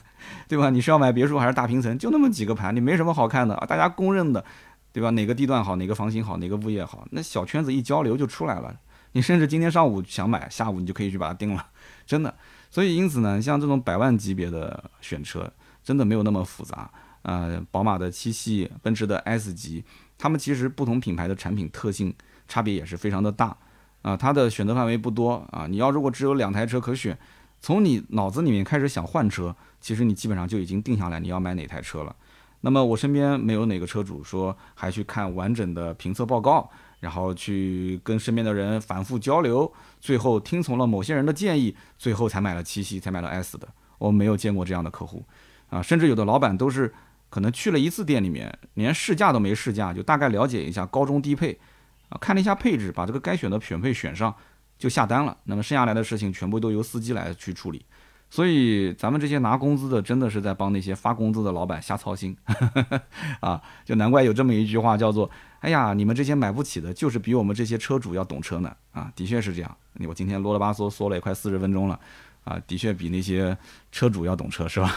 对吧？你是要买别墅还是大平层，就那么几个盘，你没什么好看的，大家公认的，对吧？哪个地段好，哪个房型好，哪个物业好，那小圈子一交流就出来了。你甚至今天上午想买，下午你就可以去把它定了，真的。所以因此呢，像这种百万级别的选车，真的没有那么复杂。呃，宝马的七系，奔驰的 S 级，它们其实不同品牌的产品特性差别也是非常的大。啊，它的选择范围不多啊。你要如果只有两台车可选，从你脑子里面开始想换车，其实你基本上就已经定下来你要买哪台车了。那么我身边没有哪个车主说还去看完整的评测报告。然后去跟身边的人反复交流，最后听从了某些人的建议，最后才买了七系，才买了 S 的。我没有见过这样的客户，啊，甚至有的老板都是可能去了一次店里面，连试驾都没试驾，就大概了解一下高中低配，啊，看了一下配置，把这个该选的选配选上，就下单了。那么剩下来的事情全部都由司机来去处理。所以咱们这些拿工资的，真的是在帮那些发工资的老板瞎操心，啊，就难怪有这么一句话叫做：“哎呀，你们这些买不起的，就是比我们这些车主要懂车呢。”啊，的确是这样。我今天啰啰吧嗦说了也快四十分钟了，啊，的确比那些车主要懂车，是吧？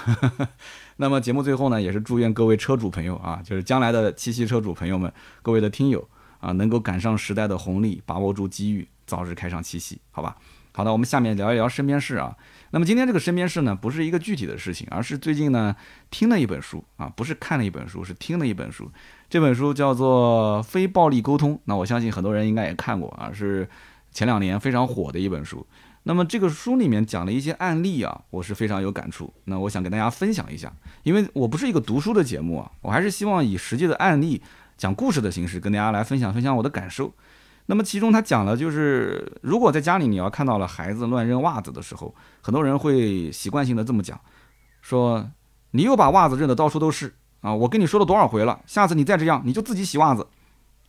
那么节目最后呢，也是祝愿各位车主朋友啊，就是将来的七夕车主朋友们，各位的听友啊，能够赶上时代的红利，把握住机遇，早日开上七夕，好吧？好的，我们下面聊一聊身边事啊。那么今天这个身边事呢，不是一个具体的事情，而是最近呢听了一本书啊，不是看了一本书，是听了一本书。这本书叫做《非暴力沟通》，那我相信很多人应该也看过啊，是前两年非常火的一本书。那么这个书里面讲了一些案例啊，我是非常有感触。那我想跟大家分享一下，因为我不是一个读书的节目啊，我还是希望以实际的案例讲故事的形式跟大家来分享分享我的感受。那么其中他讲了，就是如果在家里你要看到了孩子乱扔袜子的时候，很多人会习惯性的这么讲，说你又把袜子扔的到处都是啊！我跟你说了多少回了，下次你再这样，你就自己洗袜子，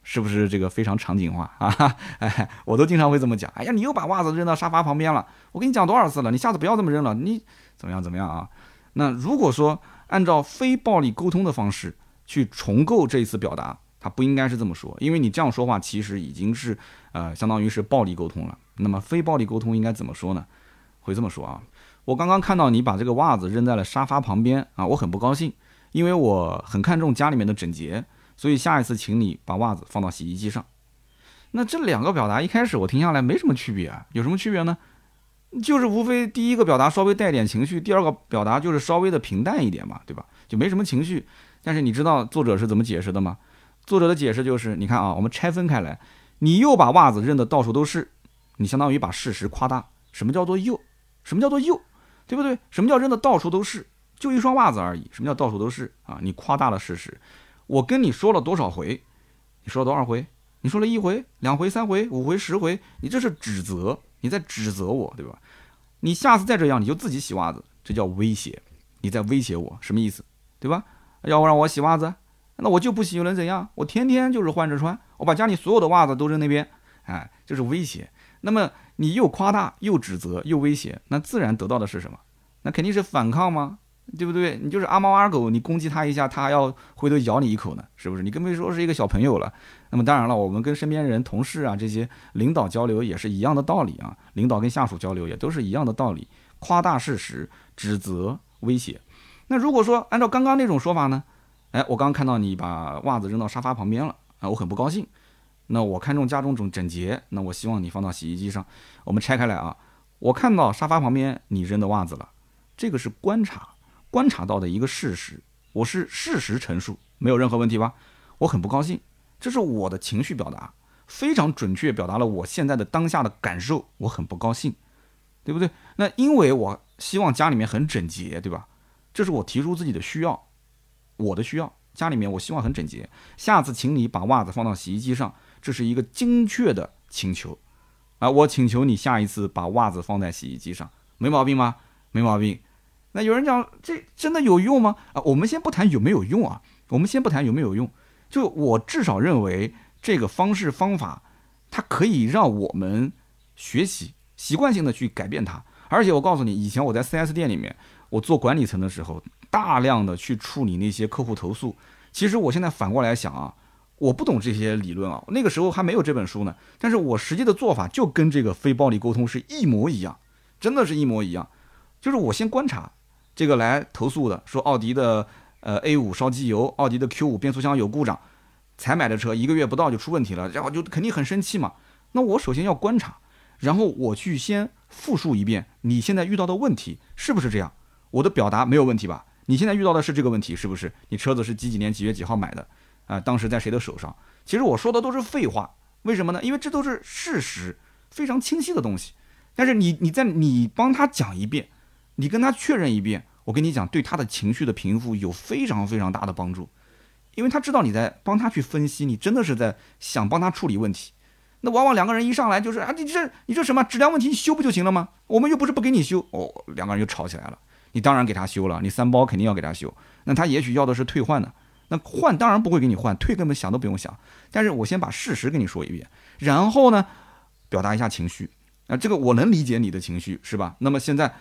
是不是这个非常场景化啊？哎，我都经常会这么讲。哎呀，你又把袜子扔到沙发旁边了，我跟你讲多少次了，你下次不要这么扔了，你怎么样怎么样啊？那如果说按照非暴力沟通的方式去重构这一次表达。他不应该是这么说，因为你这样说话其实已经是，呃，相当于是暴力沟通了。那么非暴力沟通应该怎么说呢？会这么说啊，我刚刚看到你把这个袜子扔在了沙发旁边啊，我很不高兴，因为我很看重家里面的整洁，所以下一次请你把袜子放到洗衣机上。那这两个表达一开始我听下来没什么区别啊，有什么区别呢？就是无非第一个表达稍微带点情绪，第二个表达就是稍微的平淡一点嘛，对吧？就没什么情绪。但是你知道作者是怎么解释的吗？作者的解释就是：你看啊，我们拆分开来，你又把袜子扔的到处都是，你相当于把事实夸大。什么叫做又？什么叫做又？对不对？什么叫扔的到处都是？就一双袜子而已。什么叫到处都是啊？你夸大了事实。我跟你说了多少回？你说了多少回？你说了一回、两回、三回、五回、十回，你这是指责，你在指责我，对吧？你下次再这样，你就自己洗袜子，这叫威胁。你在威胁我，什么意思？对吧？要不让我洗袜子？那我就不洗又能怎样？我天天就是换着穿，我把家里所有的袜子都扔那边，哎，就是威胁。那么你又夸大又指责又威胁，那自然得到的是什么？那肯定是反抗吗？对不对？你就是阿猫阿狗，你攻击他一下，他还要回头咬你一口呢，是不是？你更别说是一个小朋友了。那么当然了，我们跟身边人、同事啊这些领导交流也是一样的道理啊。领导跟下属交流也都是一样的道理，夸大事实、指责、威胁。那如果说按照刚刚那种说法呢？哎，我刚看到你把袜子扔到沙发旁边了啊，我很不高兴。那我看中家中整整洁，那我希望你放到洗衣机上。我们拆开来啊，我看到沙发旁边你扔的袜子了，这个是观察观察到的一个事实，我是事实陈述，没有任何问题吧？我很不高兴，这是我的情绪表达，非常准确表达了我现在的当下的感受，我很不高兴，对不对？那因为我希望家里面很整洁，对吧？这是我提出自己的需要。我的需要，家里面我希望很整洁。下次请你把袜子放到洗衣机上，这是一个精确的请求啊！我请求你下一次把袜子放在洗衣机上，没毛病吗？没毛病。那有人讲这真的有用吗？啊，我们先不谈有没有用啊，我们先不谈有没有用。就我至少认为这个方式方法，它可以让我们学习习惯性的去改变它，而且我告诉你，以前我在 4S 店里面，我做管理层的时候，大量的去处理那些客户投诉。其实我现在反过来想啊，我不懂这些理论啊，那个时候还没有这本书呢。但是我实际的做法就跟这个非暴力沟通是一模一样，真的是一模一样。就是我先观察这个来投诉的，说奥迪的呃 A 五烧机油，奥迪的 Q 五变速箱有故障。才买的车一个月不到就出问题了，然后就肯定很生气嘛。那我首先要观察，然后我去先复述一遍你现在遇到的问题是不是这样？我的表达没有问题吧？你现在遇到的是这个问题是不是？你车子是几几年几月几号买的？啊，当时在谁的手上？其实我说的都是废话，为什么呢？因为这都是事实，非常清晰的东西。但是你你在你帮他讲一遍，你跟他确认一遍，我跟你讲，对他的情绪的平复有非常非常大的帮助。因为他知道你在帮他去分析，你真的是在想帮他处理问题。那往往两个人一上来就是啊，你这你这什么质量问题，你修不就行了吗？我们又不是不给你修哦，两个人就吵起来了。你当然给他修了，你三包肯定要给他修。那他也许要的是退换的，那换当然不会给你换，退根本想都不用想。但是我先把事实跟你说一遍，然后呢，表达一下情绪。啊，这个我能理解你的情绪是吧？那么现在。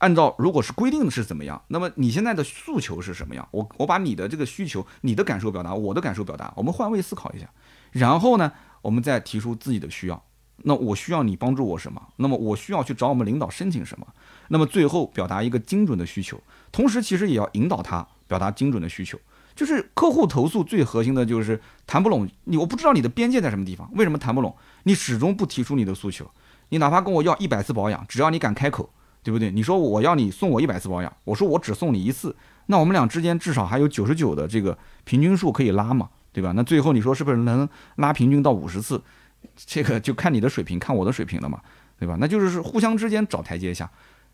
按照如果是规定的是怎么样，那么你现在的诉求是什么样？我我把你的这个需求、你的感受表达，我的感受表达，我们换位思考一下，然后呢，我们再提出自己的需要。那我需要你帮助我什么？那么我需要去找我们领导申请什么？那么最后表达一个精准的需求，同时其实也要引导他表达精准的需求。就是客户投诉最核心的就是谈不拢，你我不知道你的边界在什么地方，为什么谈不拢？你始终不提出你的诉求，你哪怕跟我要一百次保养，只要你敢开口。对不对？你说我要你送我一百次保养，我说我只送你一次，那我们俩之间至少还有九十九的这个平均数可以拉嘛，对吧？那最后你说是不是能拉平均到五十次？这个就看你的水平，看我的水平了嘛，对吧？那就是互相之间找台阶下，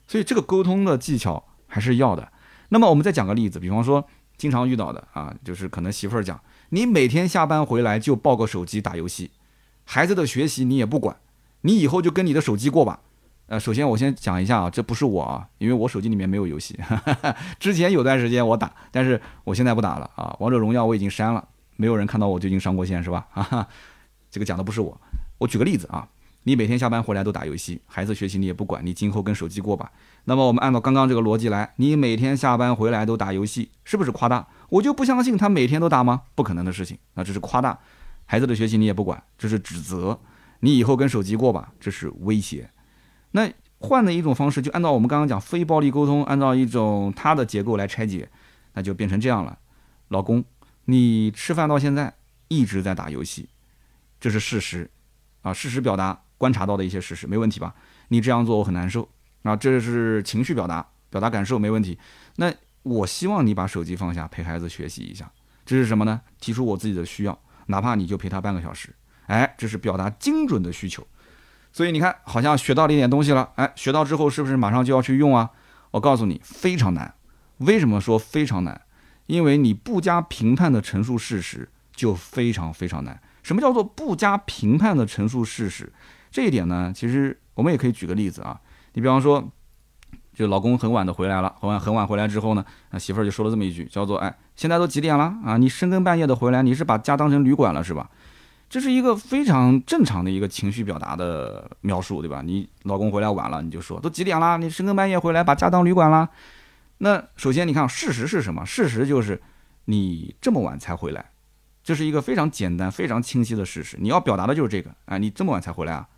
所以这个沟通的技巧还是要的。那么我们再讲个例子，比方说经常遇到的啊，就是可能媳妇儿讲，你每天下班回来就抱个手机打游戏，孩子的学习你也不管，你以后就跟你的手机过吧。呃，首先我先讲一下啊，这不是我啊，因为我手机里面没有游戏。之前有段时间我打，但是我现在不打了啊。王者荣耀我已经删了，没有人看到我最近上过线是吧？哈哈，这个讲的不是我。我举个例子啊，你每天下班回来都打游戏，孩子学习你也不管，你今后跟手机过吧。那么我们按照刚刚这个逻辑来，你每天下班回来都打游戏，是不是夸大？我就不相信他每天都打吗？不可能的事情，那这是夸大。孩子的学习你也不管，这是指责。你以后跟手机过吧，这是威胁。那换的一种方式，就按照我们刚刚讲非暴力沟通，按照一种它的结构来拆解，那就变成这样了。老公，你吃饭到现在一直在打游戏，这是事实啊，事实表达观察到的一些事实，没问题吧？你这样做我很难受啊，这是情绪表达，表达感受没问题。那我希望你把手机放下，陪孩子学习一下，这是什么呢？提出我自己的需要，哪怕你就陪他半个小时，哎，这是表达精准的需求。所以你看，好像学到了一点东西了，哎，学到之后是不是马上就要去用啊？我告诉你，非常难。为什么说非常难？因为你不加评判的陈述事实就非常非常难。什么叫做不加评判的陈述事实？这一点呢，其实我们也可以举个例子啊。你比方说，就老公很晚的回来了，很晚很晚回来之后呢，那媳妇儿就说了这么一句，叫做：“哎，现在都几点了啊？你深更半夜的回来，你是把家当成旅馆了是吧？”这是一个非常正常的一个情绪表达的描述，对吧？你老公回来晚了，你就说都几点了？你深更半夜回来把家当旅馆了？那首先你看事实是什么？事实就是你这么晚才回来，这是一个非常简单、非常清晰的事实。你要表达的就是这个啊，你这么晚才回来啊？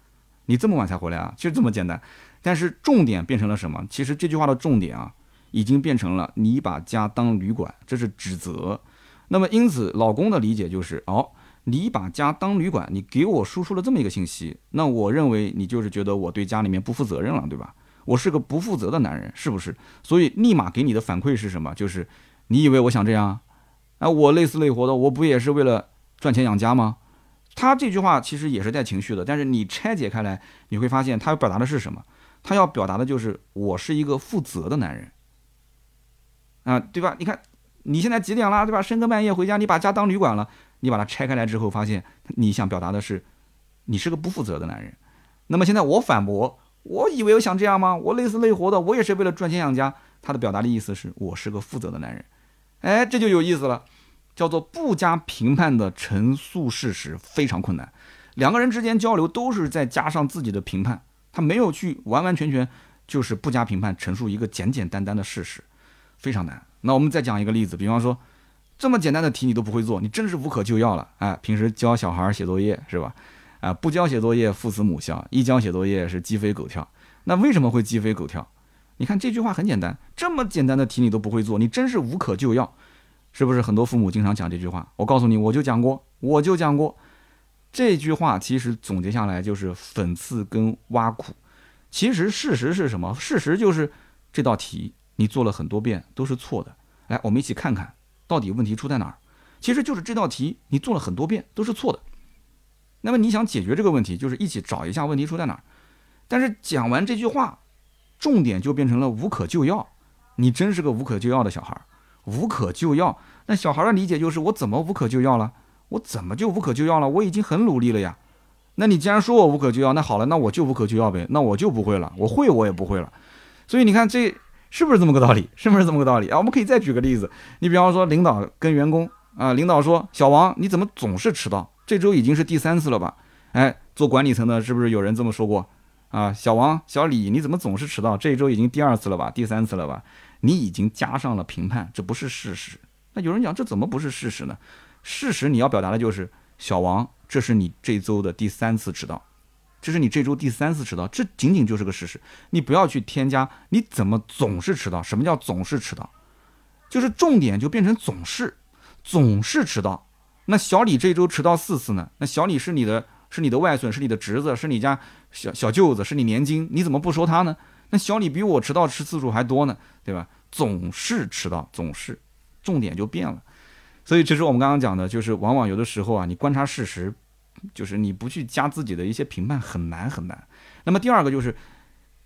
你这么晚才回来啊？就这么简单。但是重点变成了什么？其实这句话的重点啊，已经变成了你把家当旅馆，这是指责。那么因此，老公的理解就是哦。你把家当旅馆，你给我输出了这么一个信息，那我认为你就是觉得我对家里面不负责任了，对吧？我是个不负责的男人，是不是？所以立马给你的反馈是什么？就是你以为我想这样？哎，我累死累活的，我不也是为了赚钱养家吗？他这句话其实也是带情绪的，但是你拆解开来，你会发现他要表达的是什么？他要表达的就是我是一个负责的男人啊，对吧？你看你现在几点了，对吧？深更半夜回家，你把家当旅馆了。你把它拆开来之后，发现你想表达的是，你是个不负责的男人。那么现在我反驳，我以为我想这样吗？我累死累活的，我也是为了赚钱养家。他的表达的意思是我是个负责的男人。哎，这就有意思了，叫做不加评判的陈述事实非常困难。两个人之间交流都是在加上自己的评判，他没有去完完全全就是不加评判，陈述一个简简单单的事实，非常难。那我们再讲一个例子，比方说，这么简单的题你都不会做，你真是无可救药了。哎，平时教小孩写作业是吧？啊，不教写作业父慈母孝，一教写作业是鸡飞狗跳。那为什么会鸡飞狗跳？你看这句话很简单，这么简单的题你都不会做，你真是无可救药，是不是？很多父母经常讲这句话。我告诉你，我就讲过，我就讲过。这句话其实总结下来就是讽刺跟挖苦。其实事实是什么？事实就是这道题你做了很多遍都是错的。来，我们一起看看到底问题出在哪儿。其实就是这道题你做了很多遍都是错的。那么你想解决这个问题，就是一起找一下问题出在哪儿。但是讲完这句话，重点就变成了无可救药。你真是个无可救药的小孩，无可救药。那小孩的理解就是我怎么无可救药了？我怎么就无可救药了？我已经很努力了呀。那你既然说我无可救药，那好了，那我就无可救药呗。那我就不会了，我会我也不会了。所以你看，这是不是这么个道理？是不是这么个道理啊？我们可以再举个例子，你比方说领导跟员工啊，领导说小王你怎么总是迟到？这周已经是第三次了吧？哎，做管理层的是不是有人这么说过？啊，小王、小李，你怎么总是迟到？这一周已经第二次了吧？第三次了吧？你已经加上了评判，这不是事实。那有人讲，这怎么不是事实呢？事实你要表达的就是，小王，这是你这周的第三次迟到，这是你这周第三次迟到，这仅仅就是个事实。你不要去添加，你怎么总是迟到？什么叫总是迟到？就是重点就变成总是，总是迟到。那小李这周迟到四次呢？那小李是你的，是你的外孙，是你的侄子，是你家小小舅子，是你年金，你怎么不说他呢？那小李比我迟到次次数还多呢，对吧？总是迟到，总是，重点就变了。所以，其实我们刚刚讲的，就是往往有的时候啊，你观察事实，就是你不去加自己的一些评判，很难很难。那么第二个就是，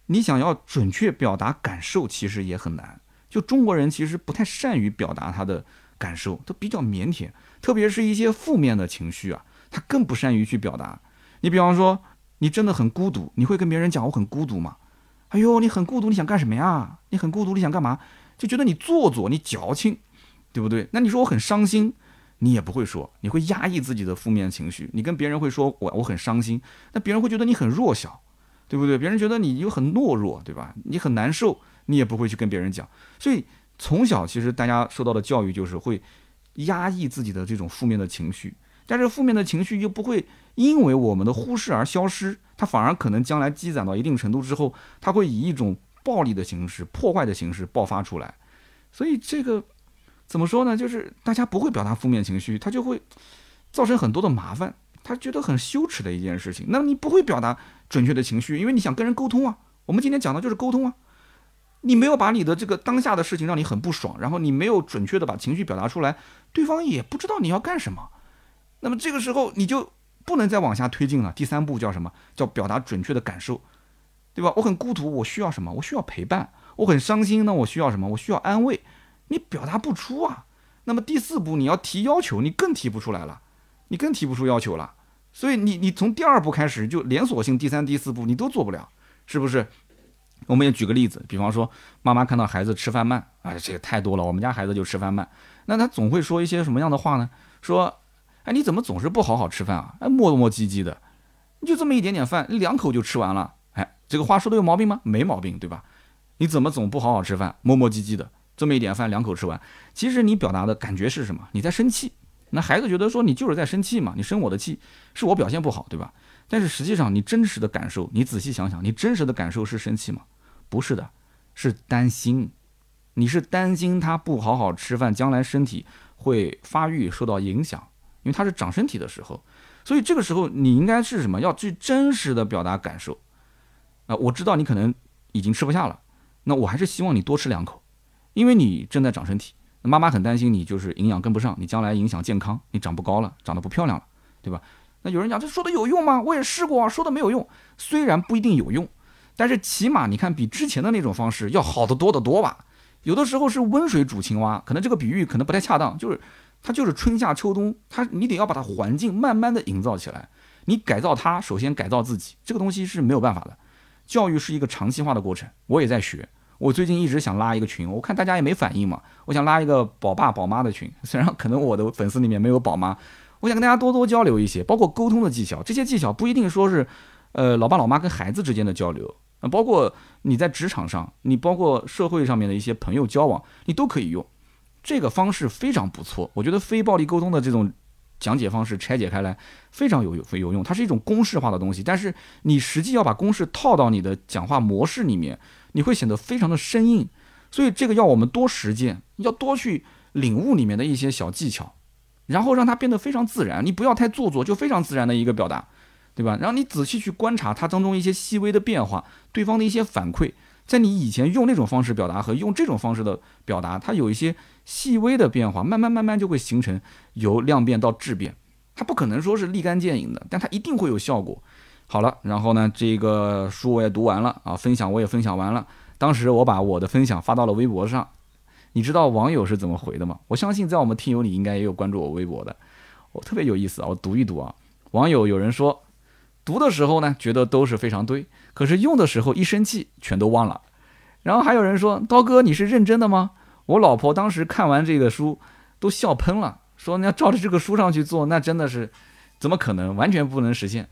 你想要准确表达感受，其实也很难。就中国人其实不太善于表达他的感受，都比较腼腆。特别是一些负面的情绪啊，他更不善于去表达。你比方说，你真的很孤独，你会跟别人讲我很孤独吗？哎呦，你很孤独，你想干什么呀？你很孤独，你想干嘛？就觉得你做作，你矫情，对不对？那你说我很伤心，你也不会说，你会压抑自己的负面情绪。你跟别人会说我我很伤心，那别人会觉得你很弱小，对不对？别人觉得你又很懦弱，对吧？你很难受，你也不会去跟别人讲。所以从小其实大家受到的教育就是会。压抑自己的这种负面的情绪，但是负面的情绪又不会因为我们的忽视而消失，它反而可能将来积攒到一定程度之后，它会以一种暴力的形式、破坏的形式爆发出来。所以这个怎么说呢？就是大家不会表达负面情绪，它就会造成很多的麻烦，他觉得很羞耻的一件事情。那你不会表达准确的情绪，因为你想跟人沟通啊。我们今天讲的就是沟通啊。你没有把你的这个当下的事情让你很不爽，然后你没有准确的把情绪表达出来，对方也不知道你要干什么。那么这个时候你就不能再往下推进了。第三步叫什么？叫表达准确的感受，对吧？我很孤独，我需要什么？我需要陪伴。我很伤心，那我需要什么？我需要安慰。你表达不出啊。那么第四步你要提要求，你更提不出来了，你更提不出要求了。所以你你从第二步开始就连锁性，第三、第四步你都做不了，是不是？我们也举个例子，比方说妈妈看到孩子吃饭慢，哎，这个太多了。我们家孩子就吃饭慢，那他总会说一些什么样的话呢？说，哎，你怎么总是不好好吃饭啊？哎，磨磨唧唧的，你就这么一点点饭，两口就吃完了。哎，这个话说的有毛病吗？没毛病，对吧？你怎么总不好好吃饭，磨磨唧唧的，这么一点饭两口吃完？其实你表达的感觉是什么？你在生气。那孩子觉得说你就是在生气嘛，你生我的气，是我表现不好，对吧？但是实际上，你真实的感受，你仔细想想，你真实的感受是生气吗？不是的，是担心。你是担心他不好好吃饭，将来身体会发育受到影响，因为他是长身体的时候。所以这个时候，你应该是什么？要去真实的表达感受。啊，我知道你可能已经吃不下了，那我还是希望你多吃两口，因为你正在长身体。妈妈很担心你就是营养跟不上，你将来影响健康，你长不高了，长得不漂亮了，对吧？那有人讲这说的有用吗？我也试过，说的没有用。虽然不一定有用，但是起码你看比之前的那种方式要好得多得多吧。有的时候是温水煮青蛙，可能这个比喻可能不太恰当，就是它就是春夏秋冬，它你得要把它环境慢慢的营造起来。你改造它，首先改造自己，这个东西是没有办法的。教育是一个长期化的过程，我也在学。我最近一直想拉一个群，我看大家也没反应嘛。我想拉一个宝爸宝妈的群，虽然可能我的粉丝里面没有宝妈。我想跟大家多多交流一些，包括沟通的技巧。这些技巧不一定说是，呃，老爸老妈跟孩子之间的交流，包括你在职场上，你包括社会上面的一些朋友交往，你都可以用这个方式，非常不错。我觉得非暴力沟通的这种讲解方式拆解开来非常有有有用，它是一种公式化的东西，但是你实际要把公式套到你的讲话模式里面，你会显得非常的生硬。所以这个要我们多实践，要多去领悟里面的一些小技巧，然后让它变得非常自然。你不要太做作，就非常自然的一个表达。对吧？然后你仔细去观察它当中一些细微的变化，对方的一些反馈，在你以前用那种方式表达和用这种方式的表达，它有一些细微的变化，慢慢慢慢就会形成由量变到质变。它不可能说是立竿见影的，但它一定会有效果。好了，然后呢，这个书我也读完了啊，分享我也分享完了。当时我把我的分享发到了微博上，你知道网友是怎么回的吗？我相信在我们听友里应该也有关注我微博的，我特别有意思啊，我读一读啊。网友有人说。读的时候呢，觉得都是非常对，可是用的时候一生气，全都忘了。然后还有人说：“刀哥，你是认真的吗？”我老婆当时看完这个书，都笑喷了，说：“你要照着这个书上去做，那真的是怎么可能？完全不能实现。”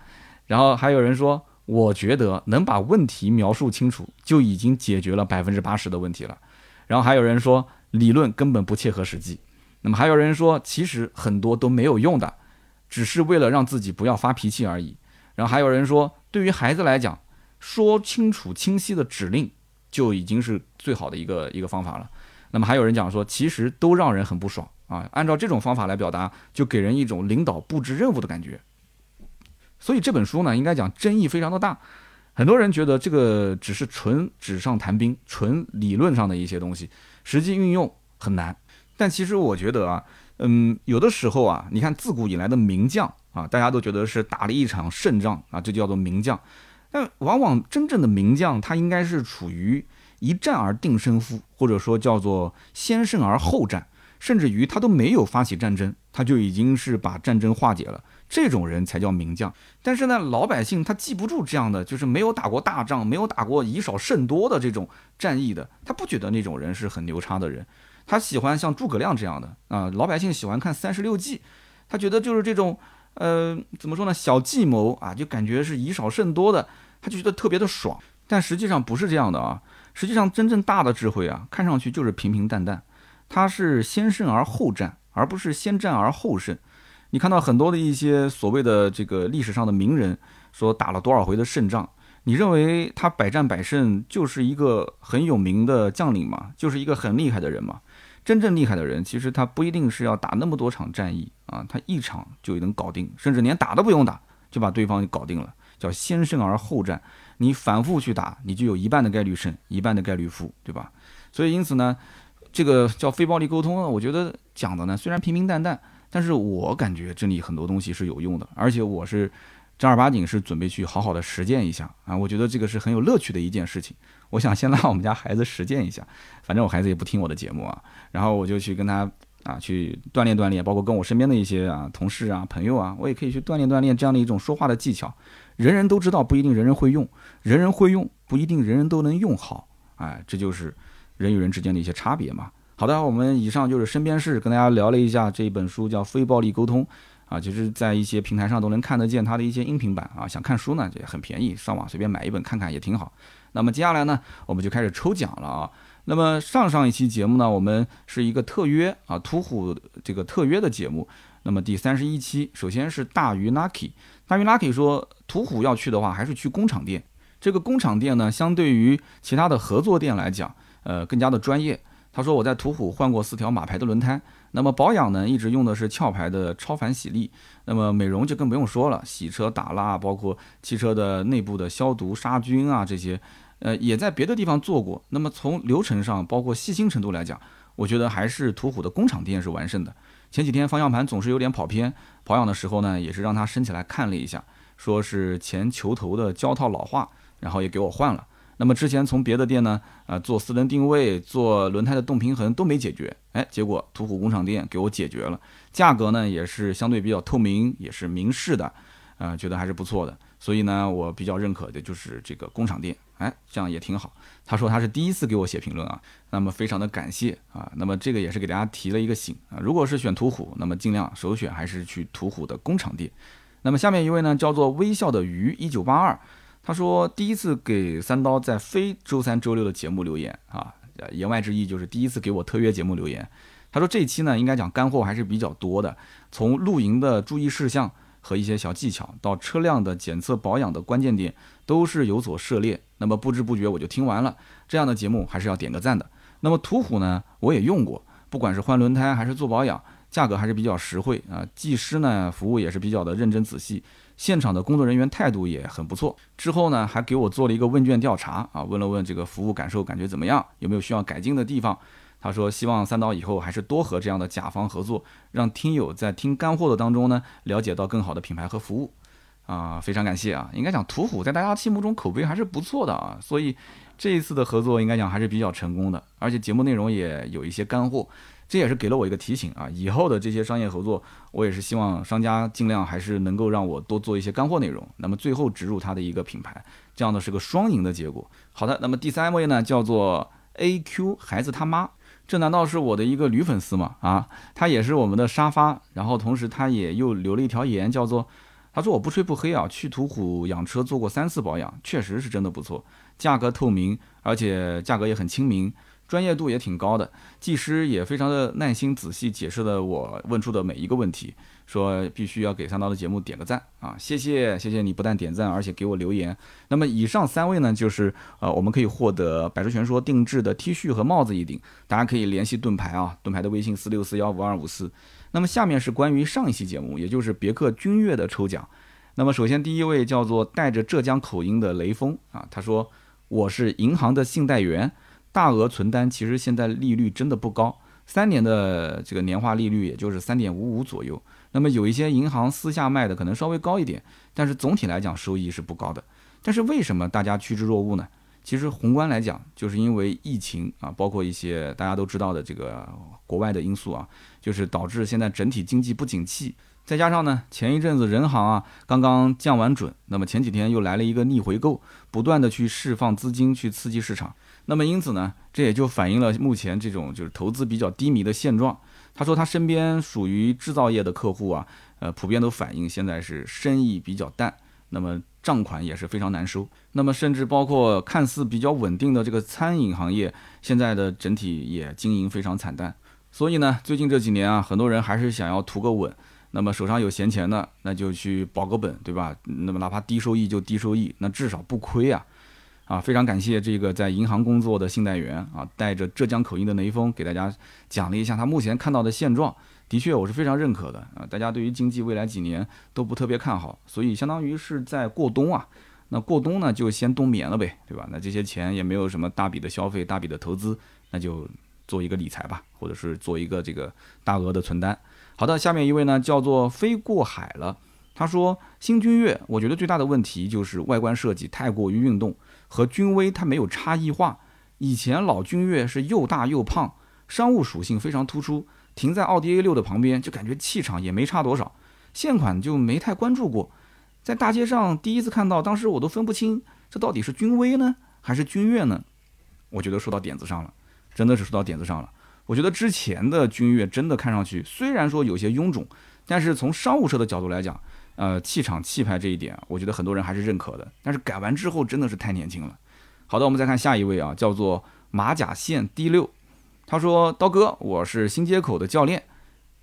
然后还有人说：“我觉得能把问题描述清楚，就已经解决了百分之八十的问题了。”然后还有人说：“理论根本不切合实际。”那么还有人说：“其实很多都没有用的，只是为了让自己不要发脾气而已。”然后还有人说，对于孩子来讲，说清楚清晰的指令就已经是最好的一个一个方法了。那么还有人讲说，其实都让人很不爽啊。按照这种方法来表达，就给人一种领导布置任务的感觉。所以这本书呢，应该讲争议非常的大。很多人觉得这个只是纯纸上谈兵、纯理论上的一些东西，实际运用很难。但其实我觉得啊，嗯，有的时候啊，你看自古以来的名将。啊，大家都觉得是打了一场胜仗啊，这叫做名将。但往往真正的名将，他应该是处于一战而定胜负，或者说叫做先胜而后战，甚至于他都没有发起战争，他就已经是把战争化解了。这种人才叫名将。但是呢，老百姓他记不住这样的，就是没有打过大仗，没有打过以少胜多的这种战役的，他不觉得那种人是很牛叉的人。他喜欢像诸葛亮这样的啊，老百姓喜欢看三十六计，他觉得就是这种。呃，怎么说呢？小计谋啊，就感觉是以少胜多的，他就觉得特别的爽。但实际上不是这样的啊，实际上真正大的智慧啊，看上去就是平平淡淡，他是先胜而后战，而不是先战而后胜。你看到很多的一些所谓的这个历史上的名人，说打了多少回的胜仗，你认为他百战百胜就是一个很有名的将领吗？就是一个很厉害的人吗？真正厉害的人，其实他不一定是要打那么多场战役啊，他一场就能搞定，甚至连打都不用打，就把对方搞定了，叫先胜而后战。你反复去打，你就有一半的概率胜，一半的概率负，对吧？所以因此呢，这个叫非暴力沟通呢，我觉得讲的呢虽然平平淡淡，但是我感觉这里很多东西是有用的，而且我是正儿八经是准备去好好的实践一下啊，我觉得这个是很有乐趣的一件事情。我想先 让我们家孩子实践一下，反正我孩子也不听我的节目啊，然后我就去跟他啊去锻炼锻炼，包括跟我身边的一些啊同事啊朋友啊，我也可以去锻炼锻炼这样的一种说话的技巧。人人都知道不一定人人会用，人人会用不一定人人都能用好，哎，这就是人与人之间的一些差别嘛。好的，我们以上就是身边事，跟大家聊了一下这本书叫《非暴力沟通》啊，其实在一些平台上都能看得见它的一些音频版啊，想看书呢也很便宜，上网随便买一本看看也挺好。那么接下来呢，我们就开始抽奖了啊。那么上上一期节目呢，我们是一个特约啊，途虎这个特约的节目。那么第三十一期，首先是大鱼 Lucky，大鱼 Lucky 说，途虎要去的话，还是去工厂店。这个工厂店呢，相对于其他的合作店来讲，呃，更加的专业。他说我在途虎换过四条马牌的轮胎。那么保养呢，一直用的是壳牌的超凡洗力。那么美容就更不用说了，洗车打蜡，包括汽车的内部的消毒杀菌啊这些，呃，也在别的地方做过。那么从流程上，包括细心程度来讲，我觉得还是途虎的工厂店是完胜的。前几天方向盘总是有点跑偏，保养的时候呢，也是让它升起来看了一下，说是前球头的胶套老化，然后也给我换了。那么之前从别的店呢，啊做四轮定位、做轮胎的动平衡都没解决，哎，结果途虎工厂店给我解决了，价格呢也是相对比较透明，也是明示的，啊，觉得还是不错的，所以呢，我比较认可的就是这个工厂店，哎，这样也挺好。他说他是第一次给我写评论啊，那么非常的感谢啊，那么这个也是给大家提了一个醒啊，如果是选途虎，那么尽量首选还是去途虎的工厂店。那么下面一位呢，叫做微笑的鱼一九八二。他说第一次给三刀在非周三、周六的节目留言啊，言外之意就是第一次给我特约节目留言。他说这期呢，应该讲干货还是比较多的，从露营的注意事项和一些小技巧，到车辆的检测保养的关键点，都是有所涉猎。那么不知不觉我就听完了，这样的节目还是要点个赞的。那么途虎呢，我也用过，不管是换轮胎还是做保养，价格还是比较实惠啊。技师呢，服务也是比较的认真仔细，现场的工作人员态度也很不错。之后呢，还给我做了一个问卷调查啊，问了问这个服务感受，感觉怎么样，有没有需要改进的地方。他说：“希望三刀以后还是多和这样的甲方合作，让听友在听干货的当中呢，了解到更好的品牌和服务。”啊，非常感谢啊！应该讲途虎在大家心目中口碑还是不错的啊，所以这一次的合作应该讲还是比较成功的，而且节目内容也有一些干货，这也是给了我一个提醒啊！以后的这些商业合作，我也是希望商家尽量还是能够让我多做一些干货内容，那么最后植入他的一个品牌，这样的是个双赢的结果。好的，那么第三位呢，叫做 A Q 孩子他妈。这难道是我的一个女粉丝吗？啊，她也是我们的沙发，然后同时她也又留了一条言，叫做，她说我不吹不黑啊，去途虎养车做过三次保养，确实是真的不错，价格透明，而且价格也很亲民。专业度也挺高的，技师也非常的耐心仔细解释了我问出的每一个问题，说必须要给三刀的节目点个赞啊，谢谢谢谢你不但点赞，而且给我留言。那么以上三位呢，就是呃我们可以获得百车全说定制的 T 恤和帽子一顶，大家可以联系盾牌啊，盾牌的微信四六四幺五二五四。那么下面是关于上一期节目，也就是别克君越的抽奖。那么首先第一位叫做带着浙江口音的雷锋啊，他说我是银行的信贷员。大额存单其实现在利率真的不高，三年的这个年化利率也就是三点五五左右。那么有一些银行私下卖的可能稍微高一点，但是总体来讲收益是不高的。但是为什么大家趋之若鹜呢？其实宏观来讲，就是因为疫情啊，包括一些大家都知道的这个国外的因素啊，就是导致现在整体经济不景气。再加上呢，前一阵子人行啊刚刚降完准，那么前几天又来了一个逆回购，不断的去释放资金去刺激市场。那么因此呢，这也就反映了目前这种就是投资比较低迷的现状。他说他身边属于制造业的客户啊，呃，普遍都反映现在是生意比较淡，那么账款也是非常难收。那么甚至包括看似比较稳定的这个餐饮行业，现在的整体也经营非常惨淡。所以呢，最近这几年啊，很多人还是想要图个稳。那么手上有闲钱的，那就去保个本，对吧？那么哪怕低收益就低收益，那至少不亏啊。啊，非常感谢这个在银行工作的信贷员啊，带着浙江口音的雷锋给大家讲了一下他目前看到的现状。的确，我是非常认可的啊。大家对于经济未来几年都不特别看好，所以相当于是在过冬啊。那过冬呢，就先冬眠了呗，对吧？那这些钱也没有什么大笔的消费、大笔的投资，那就做一个理财吧，或者是做一个这个大额的存单。好的，下面一位呢叫做飞过海了，他说新君越，我觉得最大的问题就是外观设计太过于运动。和君威它没有差异化，以前老君越是又大又胖，商务属性非常突出，停在奥迪 A 六的旁边就感觉气场也没差多少。现款就没太关注过，在大街上第一次看到，当时我都分不清这到底是君威呢还是君越呢？我觉得说到点子上了，真的是说到点子上了。我觉得之前的君越真的看上去虽然说有些臃肿，但是从商务车的角度来讲。呃，气场气派这一点，我觉得很多人还是认可的。但是改完之后真的是太年轻了。好的，我们再看下一位啊，叫做马甲线 D 六，他说：“刀哥，我是新街口的教练，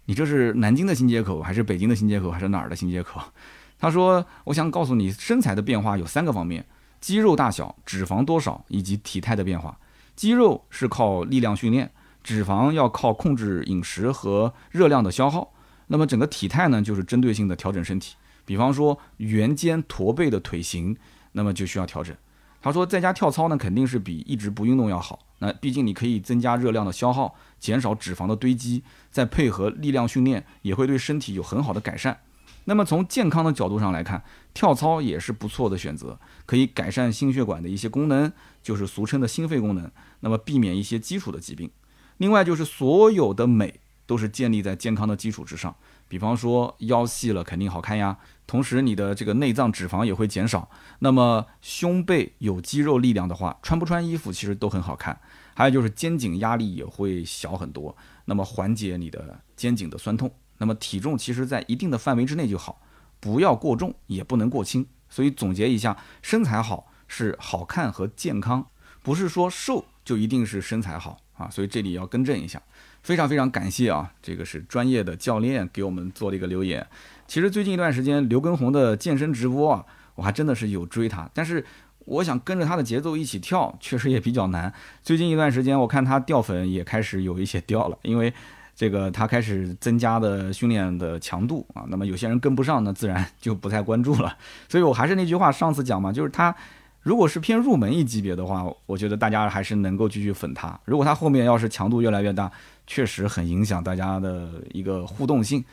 你这是南京的新街口，还是北京的新街口，还是哪儿的新街口？” 他说：“我想告诉你，身材的变化有三个方面：肌肉大小、脂肪多少以及体态的变化。肌肉是靠力量训练，脂肪要靠控制饮食和热量的消耗。那么整个体态呢，就是针对性的调整身体。”比方说圆肩驼背的腿型，那么就需要调整。他说在家跳操呢，肯定是比一直不运动要好。那毕竟你可以增加热量的消耗，减少脂肪的堆积，再配合力量训练，也会对身体有很好的改善。那么从健康的角度上来看，跳操也是不错的选择，可以改善心血管的一些功能，就是俗称的心肺功能。那么避免一些基础的疾病。另外就是所有的美都是建立在健康的基础之上。比方说腰细了肯定好看呀，同时你的这个内脏脂肪也会减少。那么胸背有肌肉力量的话，穿不穿衣服其实都很好看。还有就是肩颈压力也会小很多，那么缓解你的肩颈的酸痛。那么体重其实在一定的范围之内就好，不要过重，也不能过轻。所以总结一下，身材好是好看和健康，不是说瘦就一定是身材好啊。所以这里要更正一下。非常非常感谢啊，这个是专业的教练给我们做了一个留言。其实最近一段时间，刘畊宏的健身直播啊，我还真的是有追他，但是我想跟着他的节奏一起跳，确实也比较难。最近一段时间，我看他掉粉也开始有一些掉了，因为这个他开始增加的训练的强度啊，那么有些人跟不上，那自然就不太关注了。所以我还是那句话，上次讲嘛，就是他。如果是偏入门一级别的话，我觉得大家还是能够继续粉他。如果他后面要是强度越来越大，确实很影响大家的一个互动性。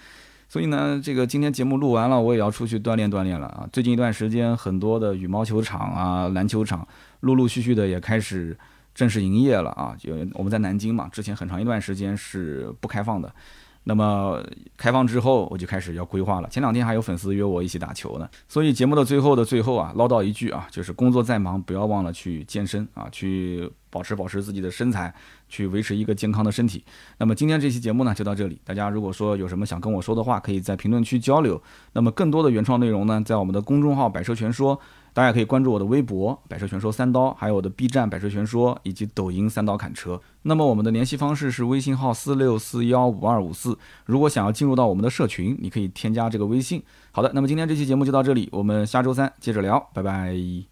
所以呢，这个今天节目录完了，我也要出去锻炼锻炼了啊。最近一段时间，很多的羽毛球场啊、篮球场，陆陆续续的也开始正式营业了啊。就我们在南京嘛，之前很长一段时间是不开放的。那么开放之后，我就开始要规划了。前两天还有粉丝约我一起打球呢，所以节目的最后的最后啊，唠叨一句啊，就是工作再忙，不要忘了去健身啊，去保持保持自己的身材，去维持一个健康的身体。那么今天这期节目呢，就到这里。大家如果说有什么想跟我说的话，可以在评论区交流。那么更多的原创内容呢，在我们的公众号“百车全说”。大家可以关注我的微博“百车全说三刀”，还有我的 B 站“百车全说”以及抖音“三刀砍车”。那么我们的联系方式是微信号四六四幺五二五四。如果想要进入到我们的社群，你可以添加这个微信。好的，那么今天这期节目就到这里，我们下周三接着聊，拜拜。